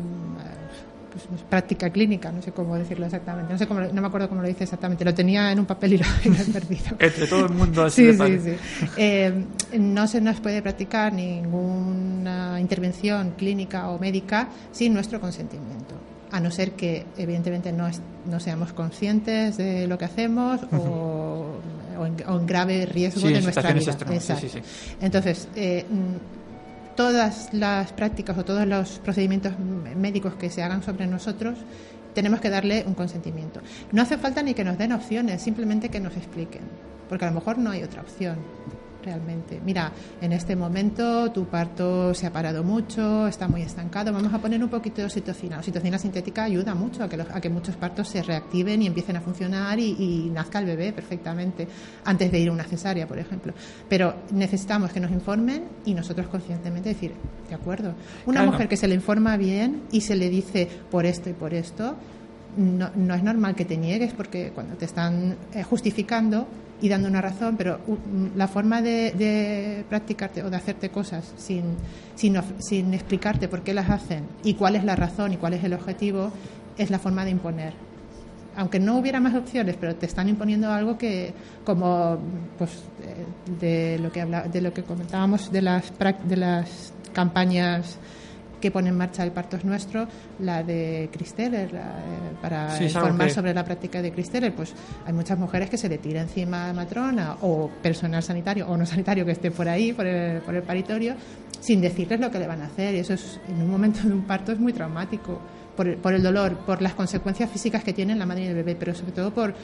pues, práctica clínica, no sé cómo decirlo exactamente, no sé cómo, no me acuerdo cómo lo dice exactamente, lo tenía en un papel y lo, y lo he perdido. Entre todo el mundo así sí, sí, sí. Eh, no se nos puede practicar ninguna intervención clínica o médica sin nuestro consentimiento a no ser que evidentemente no, es, no seamos conscientes de lo que hacemos uh -huh. o, o, en, o, en, grave riesgo sí, de nuestra vida. Sí, sí, Entonces, eh, todas las prácticas o todos los procedimientos médicos que se hagan sobre nosotros tenemos que darle un consentimiento. No hace falta ni que nos den opciones, simplemente que nos expliquen, porque a lo mejor no hay otra opción realmente. Mira, en este momento tu parto se ha parado mucho, está muy estancado, vamos a poner un poquito de oxitocina. La oxitocina sintética ayuda mucho a que, los, a que muchos partos se reactiven y empiecen a funcionar y, y, nazca el bebé perfectamente antes de ir a una cesárea, por ejemplo. Pero necesitamos que nos informen y nosotros conscientemente decir, de acuerdo. Una Claro. mujer que se le informa bien y se le dice por esto y por esto, no, no es normal que te niegues porque cuando te están eh, justificando y dando una razón, pero uh, la forma de, de practicarte o de hacerte cosas sin, sin, sin explicarte por qué las hacen y cuál es la razón y cuál es el objetivo es la forma de imponer. Aunque no hubiera más opciones, pero te están imponiendo algo que, como pues, eh, de lo que de lo que comentábamos de las de las campañas que pone en marcha el Parto es Nuestro, la de Cristeller, la, eh, para Sí, informar sobre la práctica de Cristeller, pues hay muchas mujeres que se le tira encima a matrona o personal sanitario o no sanitario que esté por ahí, por el, por el paritorio, sin decirles lo que le van a hacer. Y eso es, en un momento de un parto es muy traumático, por el, por el dolor, por las consecuencias físicas que tienen la madre y el bebé, pero sobre todo por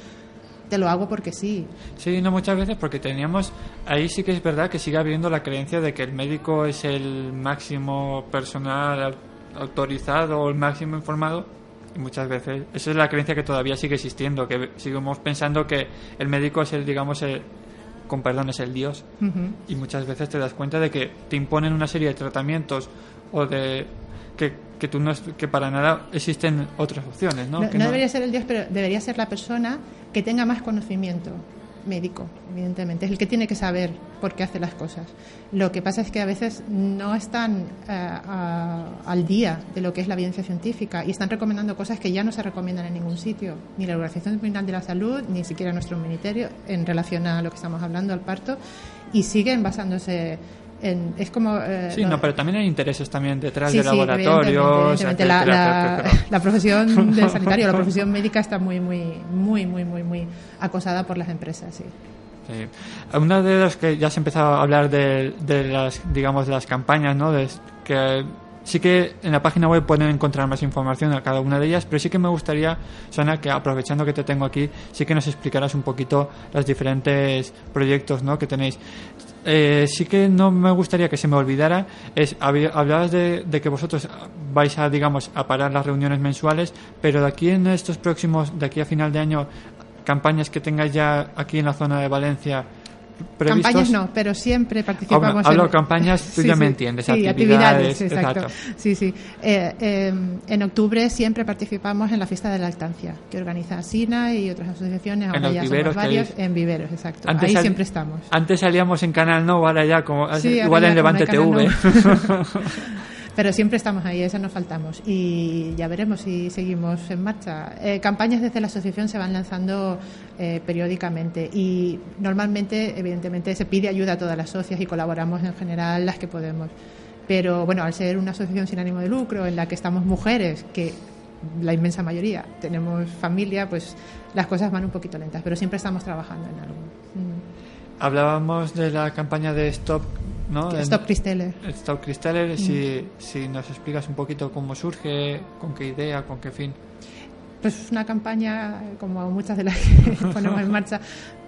te lo hago porque sí. Sí, no muchas veces porque teníamos, ahí sí que es verdad que sigue habiendo la creencia de que el médico es el máximo personal au- autorizado o el máximo informado. Y muchas veces, esa es la creencia que todavía sigue existiendo, que seguimos pensando que el médico es el, digamos, el, con perdón, es el dios. Ujú. Y muchas veces te das cuenta de que te imponen una serie de tratamientos o de que, que tú no que para nada existen otras opciones, ¿no? No, Que no debería ser el Dios, pero debería ser la persona que tenga más conocimiento médico, evidentemente. Es el que tiene que saber por qué hace las cosas. Lo que pasa es que a veces no están eh, a- al día de lo que es la evidencia científica y están recomendando cosas que ya no se recomiendan en ningún sitio, ni la Organización Mundial de la Salud, ni siquiera nuestro ministerio, en relación a lo que estamos hablando, al parto, y siguen basándose en. Es como. eh, Sí, lo- no, pero también hay intereses también detrás Sí, de sí, laboratorios. evidentemente. La, etcétera, la- etcétera. la profesión del sanitario, la profesión médica está muy, muy, muy, muy, muy, muy acosada por las empresas, sí. Sí. Una de las que ya se ha empezado a hablar de, de las, digamos, las campañas, ¿no? De, que sí que en la página web pueden encontrar más información a cada una de ellas, pero sí que me gustaría, Sana, que aprovechando que te tengo aquí, sí que nos explicaras un poquito los diferentes proyectos, ¿no? Que tenéis. Eh, sí que no me gustaría que se me olvidara, es, hablabas de, de que vosotros vais a, digamos, a parar las reuniones mensuales, pero de aquí en estos próximos, de aquí a final de año, campañas que tengáis ya aquí en la zona de Valencia previstos? Campañas no, pero siempre participamos Hablo, hablo en... campañas, tú Sí, ya sí. me entiendes, Sí, actividades, exacto. exacto. Sí, sí. Eh, eh, en octubre siempre participamos en la fiesta de la lactancia, que organiza SINA y otras asociaciones, En ahora los ya viveros somos varios, hay- en viveros, exacto. Antes Ahí sal- siempre estamos. Antes salíamos en Canal No, ahora ya como igual en Levante TV. Pero siempre estamos ahí, eso no faltamos. Y ya veremos si seguimos en marcha. Eh, campañas desde la asociación se van lanzando eh, periódicamente y normalmente, evidentemente, se pide ayuda a todas las socias y colaboramos en general las que podemos. Pero bueno, al ser una asociación sin ánimo de lucro en la que estamos mujeres, que la inmensa mayoría tenemos familia, pues las cosas van un poquito lentas, pero siempre estamos trabajando en algo. Mm. Hablábamos de la campaña de Stop, ¿no? Stop Cristeller. Stop Cristeller, si, si nos explicas un poquito cómo surge, con qué idea, con qué fin. pues una campaña como muchas de las que ponemos en marcha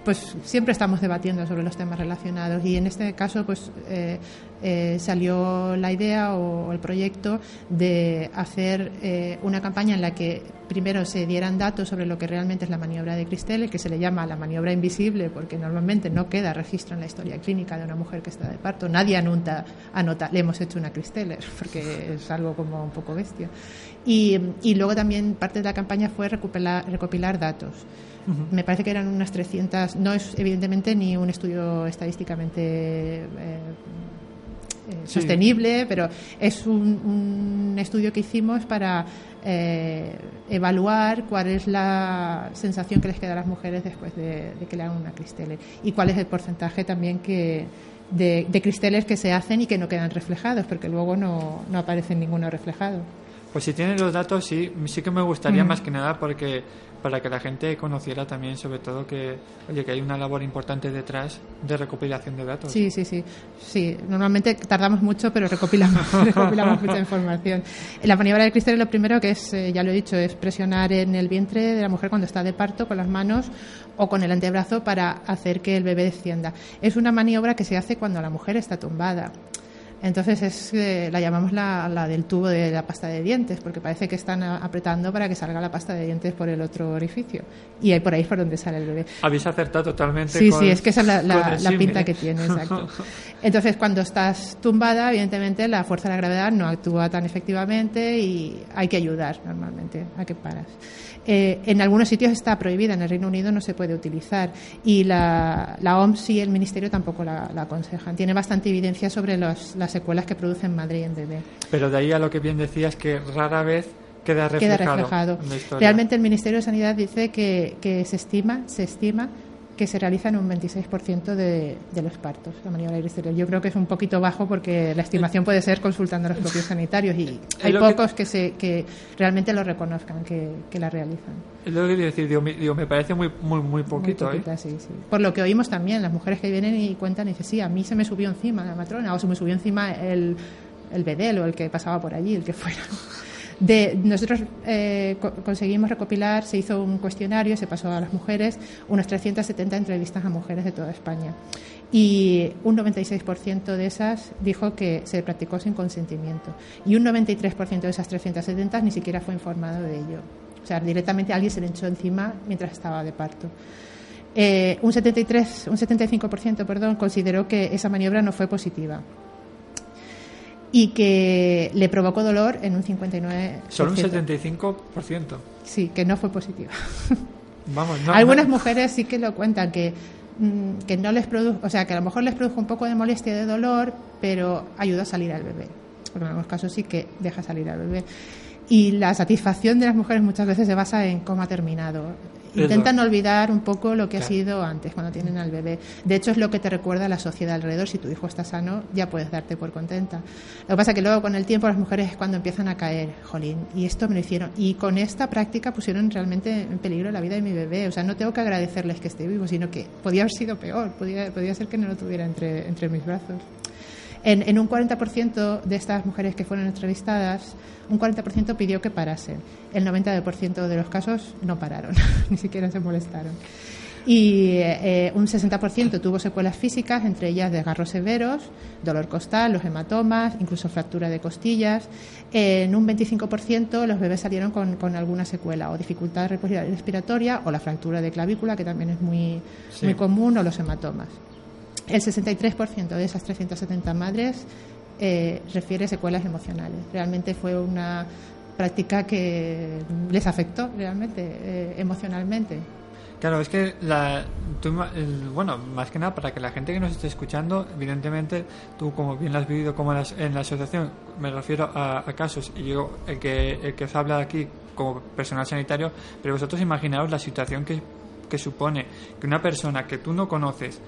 pues siempre estamos debatiendo sobre los temas relacionados y en este caso pues eh, eh, salió la idea o el proyecto de hacer eh, una campaña en la que primero se dieran datos sobre lo que realmente es la maniobra de Cristele, que se le llama la maniobra invisible porque normalmente no queda registro en la historia clínica de una mujer que está de parto. Nadie anota, anota le hemos hecho una Cristeller porque es algo como un poco bestia. Y, y luego también parte de la campaña fue recopilar, recopilar datos. Me parece que eran unas 300, no es evidentemente ni un estudio estadísticamente eh, eh, Sí. sostenible, pero es un, un estudio que hicimos para eh, evaluar cuál es la sensación que les queda a las mujeres después de, de que le hagan una cristele y cuál es el porcentaje también que de, de cristeles que se hacen y que no quedan reflejados, porque luego no, no aparece ninguno reflejado. Pues si tienes los datos, sí, sí que me gustaría Mm. más que nada porque para que la gente conociera también, sobre todo, que oye que hay una labor importante detrás de recopilación de datos. Sí, sí, sí. Sí, normalmente tardamos mucho, pero recopilamos, recopilamos mucha información. La maniobra del cristal lo primero que es, eh, ya lo he dicho, es presionar en el vientre de la mujer cuando está de parto con las manos o con el antebrazo para hacer que el bebé descienda. Es una maniobra que se hace cuando la mujer está tumbada. Entonces es, eh, la llamamos la, la del tubo de la pasta de dientes, porque parece que están apretando para que salga la pasta de dientes por el otro orificio. Y ahí por ahí es por donde sale el bebé. Habéis acertado totalmente. Sí, con- sí, es que esa es la, pinta que tiene, exacto. Entonces, cuando estás tumbada, evidentemente la fuerza de la gravedad no actúa tan efectivamente y hay que ayudar normalmente a que paras. Eh, en algunos sitios está prohibida, en el Reino Unido no se puede utilizar y la, la OMS y el Ministerio tampoco la, la aconsejan. Tiene bastante evidencia sobre los- las secuelas que produce en madre y en bebé. Pero de ahí a lo que bien decías que rara vez queda queda reflejado. reflejado. la historia. Realmente el Ministerio de Sanidad dice que, que se estima, se estima que se realiza en un 26% de, de los partos, la maniobra exterior. Yo creo que es un poquito bajo porque la estimación puede ser consultando a los propios sanitarios y hay que- pocos que, se, que realmente lo reconozcan, que, que la realizan. Es lo que decir, digo, me, digo, me parece muy, muy, muy poquito, Muy ¿eh? poquita, sí, sí. Por lo que oímos también, las mujeres que vienen y cuentan y dicen, sí, a mí se me subió encima la matrona o se me subió encima el, el bedel o el que pasaba por allí, el que fuera. De, nosotros eh, co- conseguimos recopilar, se hizo un cuestionario, se pasó a las mujeres, unas 370 entrevistas a mujeres de toda España. Y un 96% de esas dijo que se practicó sin consentimiento. Y un 93% de esas 370 ni siquiera fue informado de ello. O sea, directamente alguien se le echó encima mientras estaba de parto. Eh, un 73, un 75%, perdón, consideró que esa maniobra no fue positiva y que le provocó dolor en un 59%. Solo un 75%. Sí, que no fue positiva. Vamos, no, Algunas no- mujeres sí que lo cuentan que mm, que no les produjo, o sea, que a lo mejor les produjo un poco de molestia, de dolor, pero ayuda a salir al bebé. En algunos casos sí que deja salir al bebé. Y la satisfacción de las mujeres muchas veces se basa en cómo ha terminado. Intentan olvidar un poco lo que ha sido antes, cuando tienen al bebé. De hecho, es lo que te recuerda la sociedad alrededor. Si tu hijo está sano, ya puedes darte por contenta. Lo que pasa es que luego, con el tiempo, las mujeres es cuando empiezan a caer. Jolín, y esto me lo hicieron. Y con esta práctica pusieron realmente en peligro la vida de mi bebé. O sea, no tengo que agradecerles que esté vivo, sino que podía haber sido peor. Podía, podía ser que no lo tuviera entre, entre mis brazos. En, en un 40% de estas mujeres que fueron entrevistadas, un 40% pidió que parasen. El 90% de los casos no pararon, ni siquiera se molestaron. Y eh, un 60% tuvo secuelas físicas, entre ellas desgarros severos, dolor costal, los hematomas, incluso fractura de costillas. En un 25% los bebés salieron con, con alguna secuela, o dificultad respiratoria, o la fractura de clavícula, que también es muy, Sí. muy común, o los hematomas. El 63% de esas 370 madres eh, refiere secuelas emocionales. Realmente fue una práctica que les afectó realmente eh, emocionalmente. Claro, es que la, bueno, más que nada para que la gente que nos esté escuchando, evidentemente, tú como bien lo has vivido como en la, asociación, me refiero a, casos, y yo el que, el que os habla aquí como personal sanitario, pero vosotros imaginaos la situación que, que supone que una persona que tú no conoces,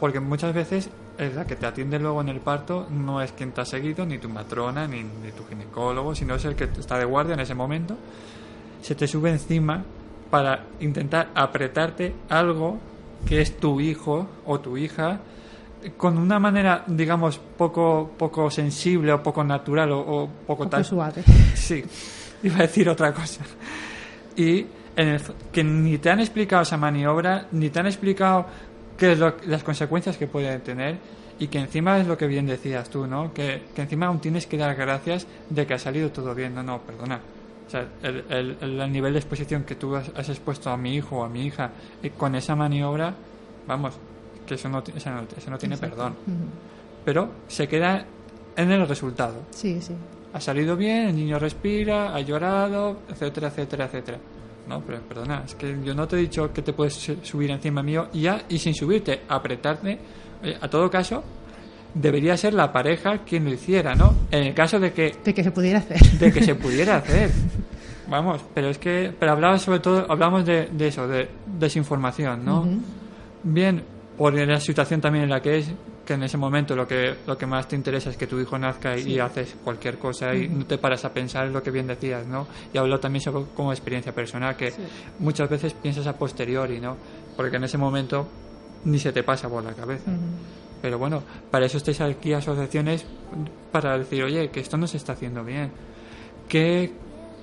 porque muchas veces es la que te atiende luego en el parto no es quien te ha seguido, ni tu matrona, ni, ni tu ginecólogo, sino es el que está de guardia en ese momento, se te sube encima para intentar apretarte algo que es tu hijo o tu hija con una manera, digamos, poco, poco sensible o poco natural o, poco, tal. suave. Sí, iba a decir otra cosa. Y en que ni te han explicado esa maniobra, ni te han explicado qué es las consecuencias que puede tener y que encima es lo que bien decías tú, ¿no? Que, que encima aún tienes que dar gracias de que ha salido todo bien. No, no, perdona o sea, el, el, nivel de exposición que tú has, expuesto a mi hijo o a mi hija y con esa maniobra, vamos, que eso no, eso no, tiene perdón. Pero se queda en el resultado. Sí, sí. Ha salido bien, el niño respira, ha llorado, etcétera, etcétera, etcétera. No, pero perdona, es que yo no te he dicho que te puedes subir encima mío y ya, y sin subirte, apretarte. a todo caso, debería ser la pareja quien lo hiciera, ¿no? En el caso de que... De que se pudiera hacer. De que se pudiera hacer. Vamos, pero es que... Pero hablamos sobre todo, hablamos de, de eso, de desinformación, ¿no? Bien, por la situación también en la que es, que en ese momento lo que, lo que más te interesa es que tu hijo nazca y, haces cualquier cosa y no te paras a pensar en lo que bien decías, ¿no? Y hablo también sobre como experiencia personal, que muchas veces piensas a posteriori, ¿no? Porque en ese momento ni se te pasa por la cabeza. Pero bueno, para eso estáis aquí asociaciones para decir, oye, que esto no se está haciendo bien. Que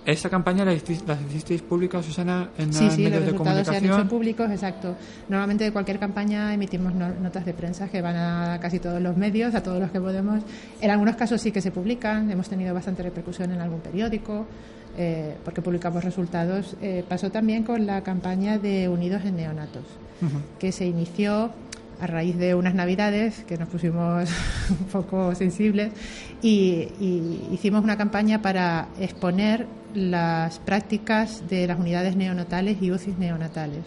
esta campaña la hicisteis, pública, Susana, en sí, sí, medios los de comunicación. se han hecho públicos, exacto. Normalmente de cualquier campaña emitimos notas de prensa que van a casi todos los medios, a todos los que podemos. En algunos casos sí que se publican, hemos tenido bastante repercusión en algún periódico. Eh, porque publicamos resultados. Eh, pasó también con la campaña de Unidos en Neonatos, que se inició a raíz de unas navidades que nos pusimos un poco sensibles y, hicimos una campaña para exponer las prácticas de las unidades neonatales y UCIs neonatales.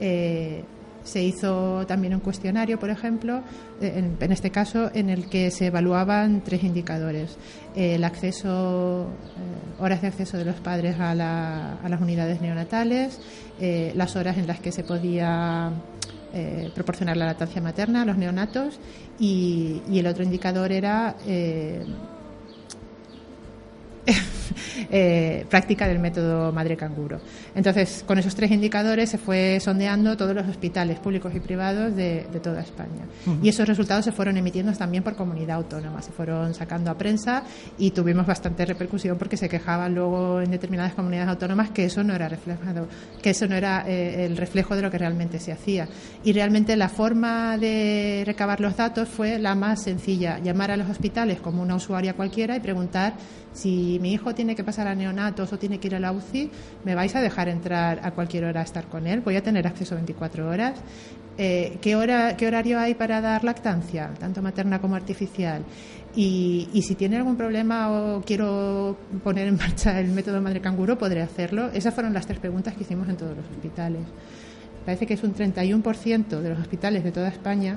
Eh, se hizo también un cuestionario, por ejemplo, en, este caso, en el que se evaluaban tres indicadores. el acceso, eh, horas de acceso de los padres a, las unidades neonatales, eh, las horas en las que se podía eh, proporcionar la lactancia materna a los neonatos y el otro indicador era eh, práctica del método madre canguro. Entonces, con esos tres indicadores se fue sondeando todos los hospitales públicos y privados de, toda España. Y esos resultados se fueron emitiendo también por comunidad autónoma, se fueron sacando a prensa y tuvimos bastante repercusión porque se quejaban luego en determinadas comunidades autónomas que eso no era reflejado, que eso no era eh, el reflejo de lo que realmente se hacía. Y realmente la forma de recabar los datos fue la más sencilla, llamar a los hospitales como una usuaria cualquiera y preguntar si mi hijo tiene que pasar a neonatos o tiene que ir a la UCI, ¿me vais a dejar entrar a cualquier hora a estar con él? ¿Voy a tener acceso 24 horas? Eh, ¿qué, hora, ¿Qué horario hay para dar lactancia, tanto materna como artificial? Y, y, si tiene algún problema o quiero poner en marcha el método madre canguro, podré hacerlo. Esas fueron las tres preguntas que hicimos en todos los hospitales. Parece que es un 31% de los hospitales de toda España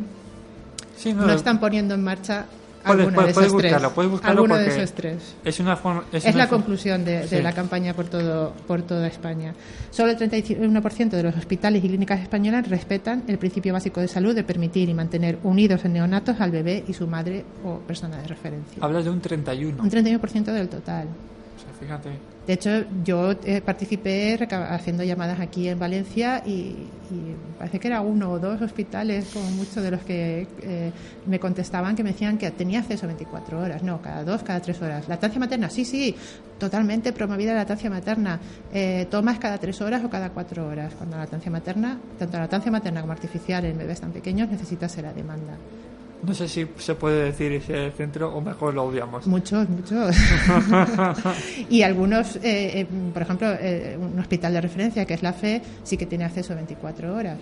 no, están poniendo en marcha Puedes, buscarlo, puedes buscarlo porque de esos tres. Es, una es, la conclusión de, la campaña por todo por toda España. Solo el 31% de los hospitales y clínicas españolas respetan el principio básico de salud de permitir y mantener unidos en neonatos al bebé y su madre o persona de referencia. Hablas de un 31. Un 31% del total. Fíjate. De hecho, yo eh, participé haciendo llamadas aquí en Valencia y, parece que era uno o dos hospitales, como muchos de los que eh, me contestaban, que me decían que tenía acceso a 24 horas. No, cada dos, cada tres horas. Lactancia materna, sí, sí, totalmente promovida la lactancia materna. Eh, tomas cada tres horas o cada cuatro horas. Cuando la lactancia materna, tanto la lactancia materna como artificial en bebés tan pequeños, necesita ser a demanda. No sé si se puede decir ese centro o mejor lo odiamos. Muchos, muchos. y algunos, eh, eh, por ejemplo, eh, un hospital de referencia que es la FE, sí que tiene acceso a 24 horas.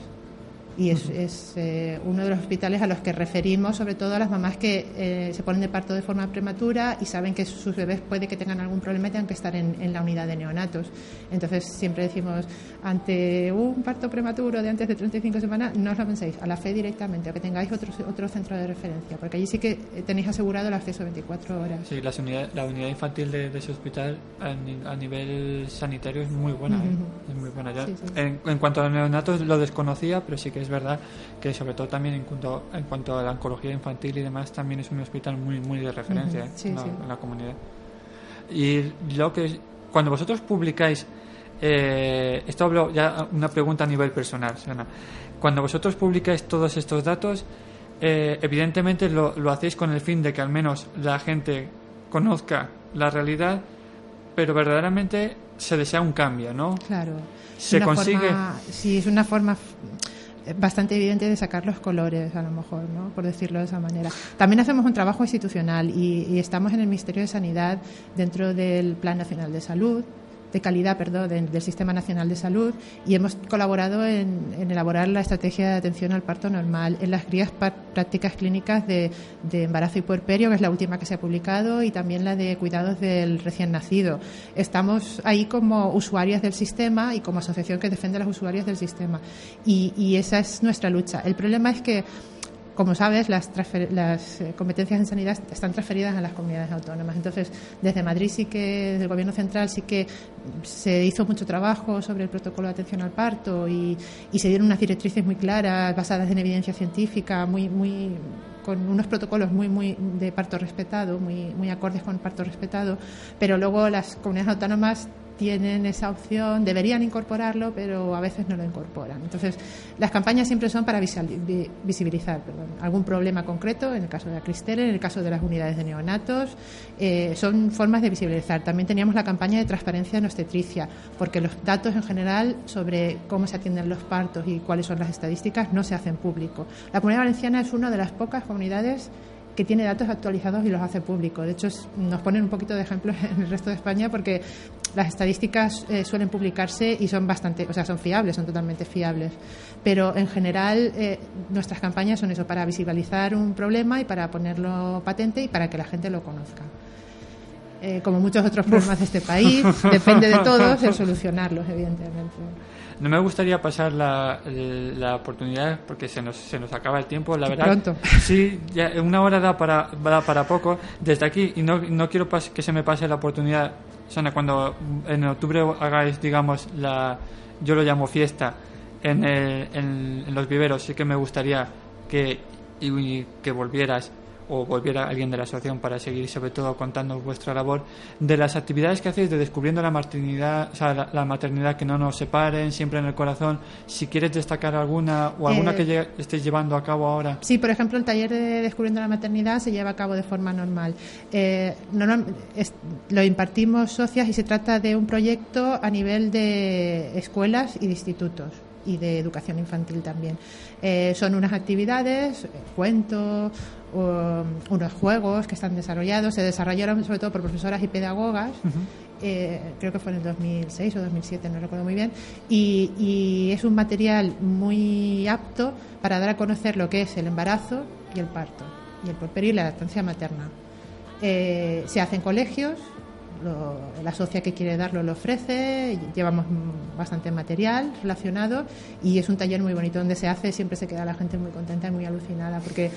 Y es, es eh, uno de los hospitales a los que referimos sobre todo a las mamás que eh, se ponen de parto de forma prematura y saben que sus bebés puede que tengan algún problema y tengan que estar en, en la unidad de neonatos. Entonces siempre decimos, ante un parto prematuro de antes de 35 semanas, no os lo penséis, a la fe directamente, o que tengáis otro, otro centro de referencia, porque allí sí que tenéis asegurado el acceso 24 horas. Sí, las unidad- la unidad infantil de, de ese hospital a, ni- a nivel sanitario es muy buena. ¿eh? Es muy buena. Ya- Sí, sí. En, en cuanto a los neonatos lo desconocía, pero sí que es verdad que sobre todo también en cuanto, en cuanto a la oncología infantil y demás, también es un hospital muy, muy de referencia ¿eh? sí, en, la, sí. en la comunidad. Y lo que cuando vosotros publicáis eh, esto hablo ya una pregunta a nivel personal, Susana. Cuando vosotros publicáis todos estos datos, eh, evidentemente lo, lo hacéis con el fin de que al menos la gente conozca la realidad, pero verdaderamente se desea un cambio, ¿no? Claro. Se Una consigue- forma- sí, es una forma bastante evidente de sacar los colores, a lo mejor, ¿no? por decirlo de esa manera. También hacemos un trabajo institucional y, y estamos en el Ministerio de Sanidad dentro del Plan Nacional de Salud de calidad, perdón, de- del Sistema Nacional de Salud y hemos colaborado en, elaborar la estrategia de atención al parto normal, en las guías prácticas clínicas de, embarazo y puerperio, que es la última que se ha publicado, y también la de cuidados del recién nacido. Estamos ahí como usuarias del sistema y como asociación que defiende a los usuarios del sistema. Y esa es nuestra lucha. El problema es que como sabes, las, las eh, competencias en sanidad están transferidas a las comunidades autónomas. Entonces, desde Madrid sí que, desde el Gobierno Central sí que se hizo mucho trabajo sobre el protocolo de atención al parto y, y se dieron unas directrices muy claras, basadas en evidencia científica, muy, muy con unos protocolos muy muy de parto respetado, muy muy acordes con parto respetado, pero luego las comunidades autónomas tienen esa opción, deberían incorporarlo, pero a veces no lo incorporan. Entonces, las campañas siempre son para visibilizar algún problema concreto, en el caso de la Cristel, en el caso de las unidades de neonatos, eh, son formas de visibilizar. También teníamos la campaña de transparencia en obstetricia, porque los datos en general sobre cómo se atienden los partos y cuáles son las estadísticas no se hacen público. La Comunidad Valenciana es una de las pocas comunidades que tiene datos actualizados y los hace público. De hecho, nos ponen un poquito de ejemplo en el resto de España porque las estadísticas eh, suelen publicarse y son bastante, o sea, son fiables, son totalmente fiables. Pero en general eh, nuestras campañas son eso, para visibilizar un problema y para ponerlo patente y para que la gente lo conozca. Eh, como muchos otros problemas de este país, depende de todos el solucionarlos, evidentemente. No me gustaría pasar la, la oportunidad porque se nos, se nos acaba el tiempo, la verdad. Pronto. Sí, ya una hora da para, da para poco. Desde aquí, y no, no quiero pas- que se me pase la oportunidad, Sana, cuando en octubre hagáis, digamos, la, yo lo llamo fiesta, en, el- en, en los viveros, sí que me gustaría que, y que volvieras o volviera alguien de la asociación para seguir sobre todo contando vuestra labor de las actividades que hacéis de descubriendo la maternidad, o sea, la, la maternidad que no nos separen, siempre en el corazón. Si quieres destacar alguna o alguna Eh, que lle- estéis llevando a cabo ahora. Sí, por ejemplo, el taller de Descubriendo la Maternidad se lleva a cabo de forma normal. Eh, es- lo impartimos socias y se trata de un proyecto a nivel de escuelas y de institutos y de educación infantil también. Eh, son unas actividades, cuentos, o, unos juegos que están desarrollados, se desarrollaron sobre todo por profesoras y pedagogas. eh, creo que fue en el 2006 o 2007, no recuerdo muy bien, y, y es un material muy apto para dar a conocer lo que es el embarazo y el parto, y el puerperio y la lactancia materna. Eh, se hace en colegios, lo- la socia que quiere darlo lo ofrece, llevamos bastante material relacionado y es un taller muy bonito donde se hace, siempre se queda la gente muy contenta y muy alucinada porque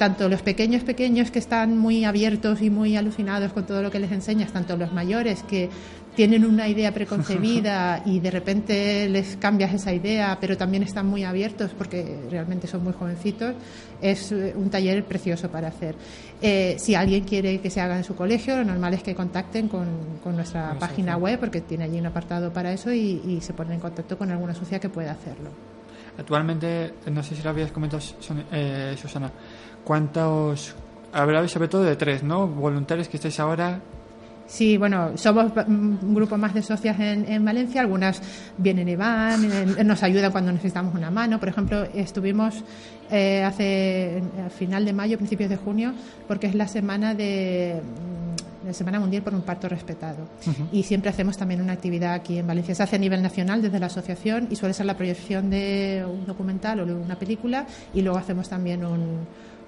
tanto los pequeños pequeños que están muy abiertos y muy alucinados con todo lo que les enseñas, tanto los mayores que tienen una idea preconcebida y de repente les cambias esa idea, pero también están muy abiertos porque realmente son muy jovencitos, es eh, un taller precioso para hacer. Eh, si alguien quiere que se haga en su colegio, lo normal es que contacten con, con nuestra página web porque tiene allí un apartado para eso y, y se ponen en contacto con alguna sociedad que pueda hacerlo. Actualmente, no sé si lo habías comentado, eh, Susana, ¿cuántos, hablabais sobre todo de tres, ¿no? Voluntarios que estáis ahora. Sí, bueno, somos un grupo más de socias en, en Valencia. Algunas vienen y van, en- nos ayudan cuando necesitamos una mano. Por ejemplo, estuvimos eh, hace a final de mayo, principios de junio, porque es la semana de, mm, la Semana Mundial por un Parto Respetado. Y siempre hacemos también una actividad aquí en Valencia. Se hace a nivel nacional desde la asociación y suele ser la proyección de un documental o de una película y luego hacemos también un,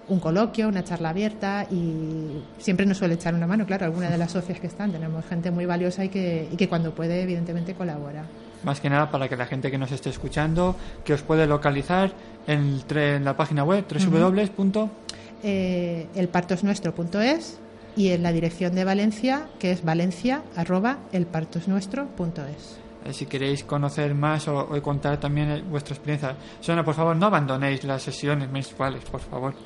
un coloquio, una charla abierta y siempre nos suele echar una mano, claro, alguna de las socias que están. Tenemos gente muy valiosa y que, y que cuando puede, evidentemente, colabora. Más que nada para que la gente que nos esté escuchando, que os puede localizar en, en la página web www. Eh, y en la dirección de Valencia, que es valencia arroba elpartosnuestro.es. Eh, si queréis conocer más o, contar también eh, vuestra experiencia. Sona, por favor, no abandonéis las sesiones mensuales, por favor.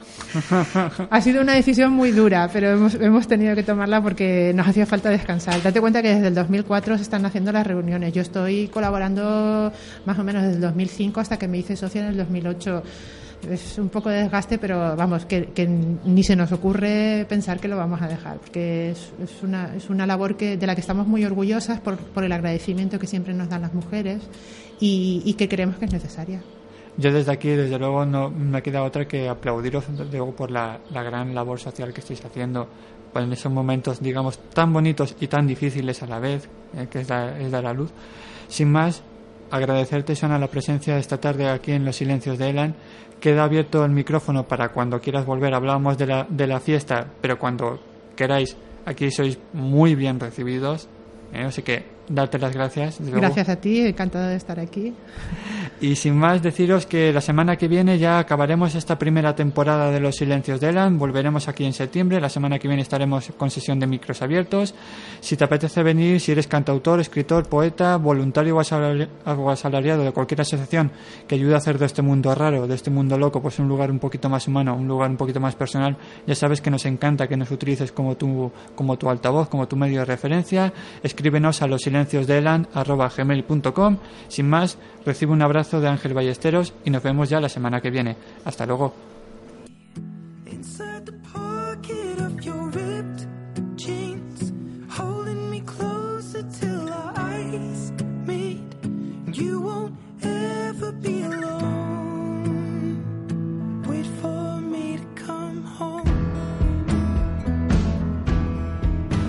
Ha sido una decisión muy dura, pero hemos, hemos tenido que tomarla porque nos hacía falta descansar. Date cuenta que desde el 2004 se están haciendo las reuniones. Yo estoy colaborando más o menos desde el 2005 hasta que me hice socia en el 2008 es un poco de desgaste, pero vamos, que, ni se nos ocurre pensar que lo vamos a dejar, porque es, es, una, es una labor que, de la que estamos muy orgullosas por, por el agradecimiento que siempre nos dan las mujeres y, que creemos que es necesaria. Yo desde aquí, desde luego, no me queda otra que aplaudiros luego por la, la, gran labor social que estáis haciendo en esos momentos, digamos, tan bonitos y tan difíciles a la vez, eh, que es, es dar a luz. Sin más, agradecerte, Sona, la presencia esta tarde aquí en Los Silencios de Elan Queda abierto el micrófono para cuando quieras volver. Hablábamos de la, de la fiesta, pero cuando queráis, aquí sois muy bien recibidos. ¿eh? Así que darte las gracias. Gracias a ti, encantado de estar aquí. Y sin más, deciros que la semana que viene ya acabaremos esta primera temporada de Los Silencios de Elan. Volveremos aquí en septiembre. La semana que viene estaremos con sesión de micros abiertos. Si te apetece venir, si eres cantautor, escritor, poeta, voluntario o asalariado de cualquier asociación que ayude a hacer de este mundo raro, de este mundo loco, pues un lugar un poquito más humano, un lugar un poquito más personal, ya sabes que nos encanta que nos utilices como tu, como tu altavoz, como tu medio de referencia. Escríbenos a los gmail.com Sin más, recibe un abrazo de Ángel Ballesteros y nos vemos ya la semana que viene. Hasta luego.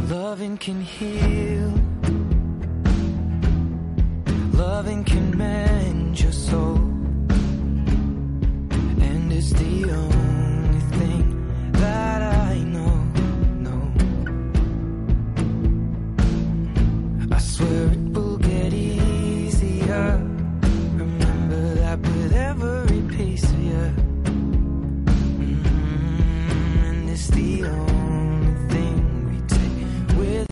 Loving can heal loving can mend your soul. And it's the only thing that I know. No. I swear